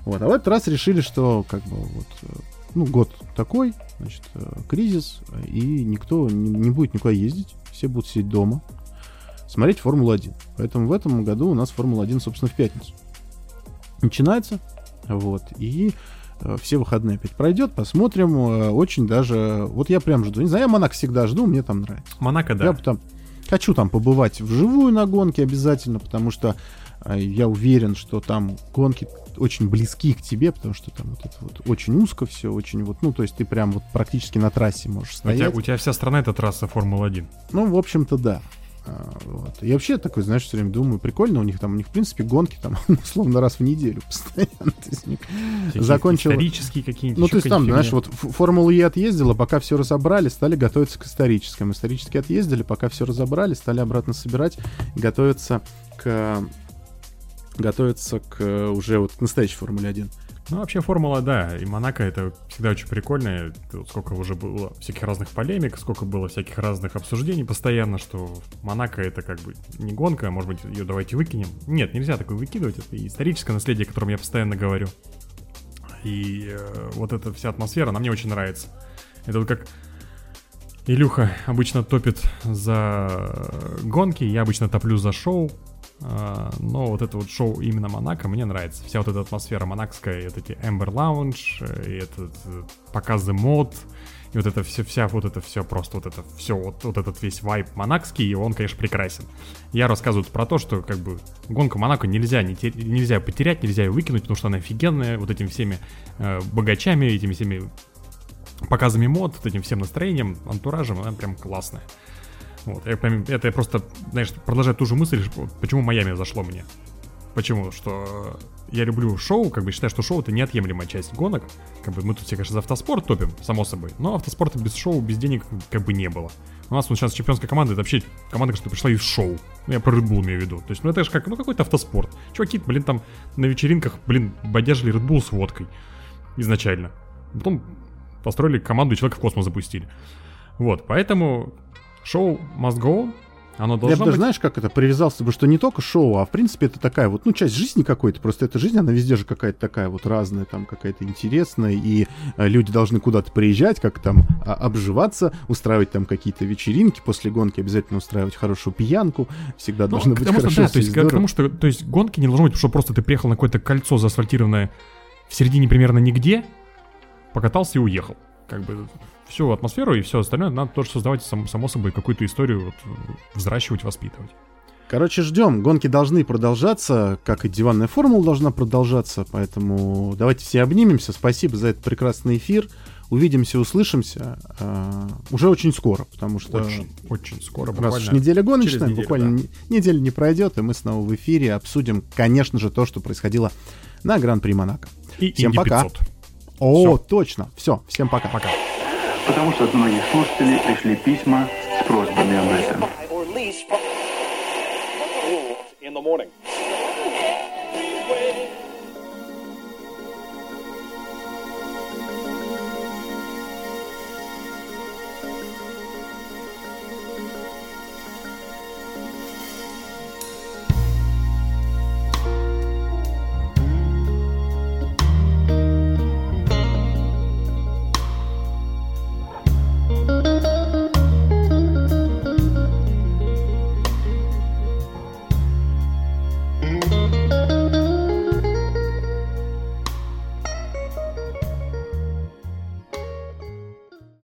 Вот, а в этот раз решили, что как бы вот э, ну, год такой, значит, э, кризис, и никто не, не будет никуда ездить все будут сидеть дома, смотреть Формулу-1. Поэтому в этом году у нас Формула-1, собственно, в пятницу. Начинается, вот, и э, все выходные опять пройдет, посмотрим. Э, очень даже... Вот я прям жду. Не знаю, я Монако всегда жду, мне там нравится. Монако, да. Я там хочу там побывать вживую на гонке обязательно, потому что я уверен, что там гонки очень близки к тебе, потому что там вот это вот очень узко все, очень вот, ну, то есть ты прям вот практически на трассе можешь стоять. У тебя, у тебя вся страна это трасса Формула-1. Ну, в общем-то, да. А, вот. Я вообще такой, знаешь, все время думаю, прикольно у них там, у них, в принципе, гонки там, условно, раз в неделю постоянно. То есть, закончил... Исторические какие-нибудь. Ну, то есть там, знаешь, вот Формулу Е отъездила, пока все разобрали, стали готовиться к историческим. Исторически отъездили, пока все разобрали, стали обратно собирать, готовиться к готовится к э, уже вот настоящей Формуле 1. Ну, вообще формула, да, и Монако это всегда очень прикольно. Сколько уже было всяких разных полемик, сколько было всяких разных обсуждений постоянно, что Монако это как бы не гонка, а может быть ее давайте выкинем. Нет, нельзя такое выкидывать, это историческое наследие, о котором я постоянно говорю. И э, вот эта вся атмосфера, она мне очень нравится. Это вот как Илюха обычно топит за гонки, я обычно топлю за шоу. А, но вот это вот шоу именно Монако мне нравится. Вся вот эта атмосфера монакская, вот эти Эмбер Лаунж, и этот э, показы мод, и вот это все, вся вот это все просто, вот это все, вот, вот этот весь вайп монакский, и он, конечно, прекрасен. Я рассказываю про то, что как бы гонку Монако нельзя, не те, нельзя потерять, нельзя ее выкинуть, потому что она офигенная, вот этими всеми э, богачами, этими всеми показами мод, вот этим всем настроением, антуражем, она прям классная. Вот, я, это я просто, знаешь, продолжаю ту же мысль, почему Майами зашло мне. Почему? Что я люблю шоу, как бы считаю, что шоу это неотъемлемая часть гонок. Как бы мы тут все, конечно, за автоспорт топим, само собой. Но автоспорта без шоу, без денег как бы не было. У нас вот сейчас чемпионская команда, это вообще команда, которая пришла из шоу. Ну, я про Red Bull имею в виду. То есть, ну это же как, ну какой-то автоспорт. Чуваки, блин, там на вечеринках, блин, бодяжили Red Bull с водкой. Изначально. Потом построили команду и человека в космос запустили. Вот, поэтому шоу must go, оно должно Я бы даже, быть... знаешь, как это, привязался бы, что не только шоу, а в принципе это такая вот, ну, часть жизни какой-то, просто эта жизнь, она везде же какая-то такая вот разная, там какая-то интересная, и э, люди должны куда-то приезжать, как там а, обживаться, устраивать там какие-то вечеринки, после гонки обязательно устраивать хорошую пьянку, всегда Ну, должно быть тому, что, хорошо, да, то есть, к тому, что, то есть гонки не должно быть, что просто ты приехал на какое-то кольцо заасфальтированное в середине примерно нигде, покатался и уехал. Как бы всю атмосферу и все остальное надо тоже создавать, сам- само собой, какую-то историю, вот, взращивать, воспитывать. Короче, ждем. Гонки должны продолжаться, как и диванная формула должна продолжаться. Поэтому давайте все обнимемся. Спасибо за этот прекрасный эфир. Увидимся, услышимся э, уже очень скоро, потому что Очень, очень скоро, буквально. уж неделя гоночная, неделю, буквально да. не- неделя не пройдет, и мы снова в эфире обсудим, конечно же, то, что происходило на Гран-при Монако. И Всем Инди пока. 500. О, Всё. точно. Все, всем пока. Пока. Потому что от многих слушателей пришли письма с просьбами об этом.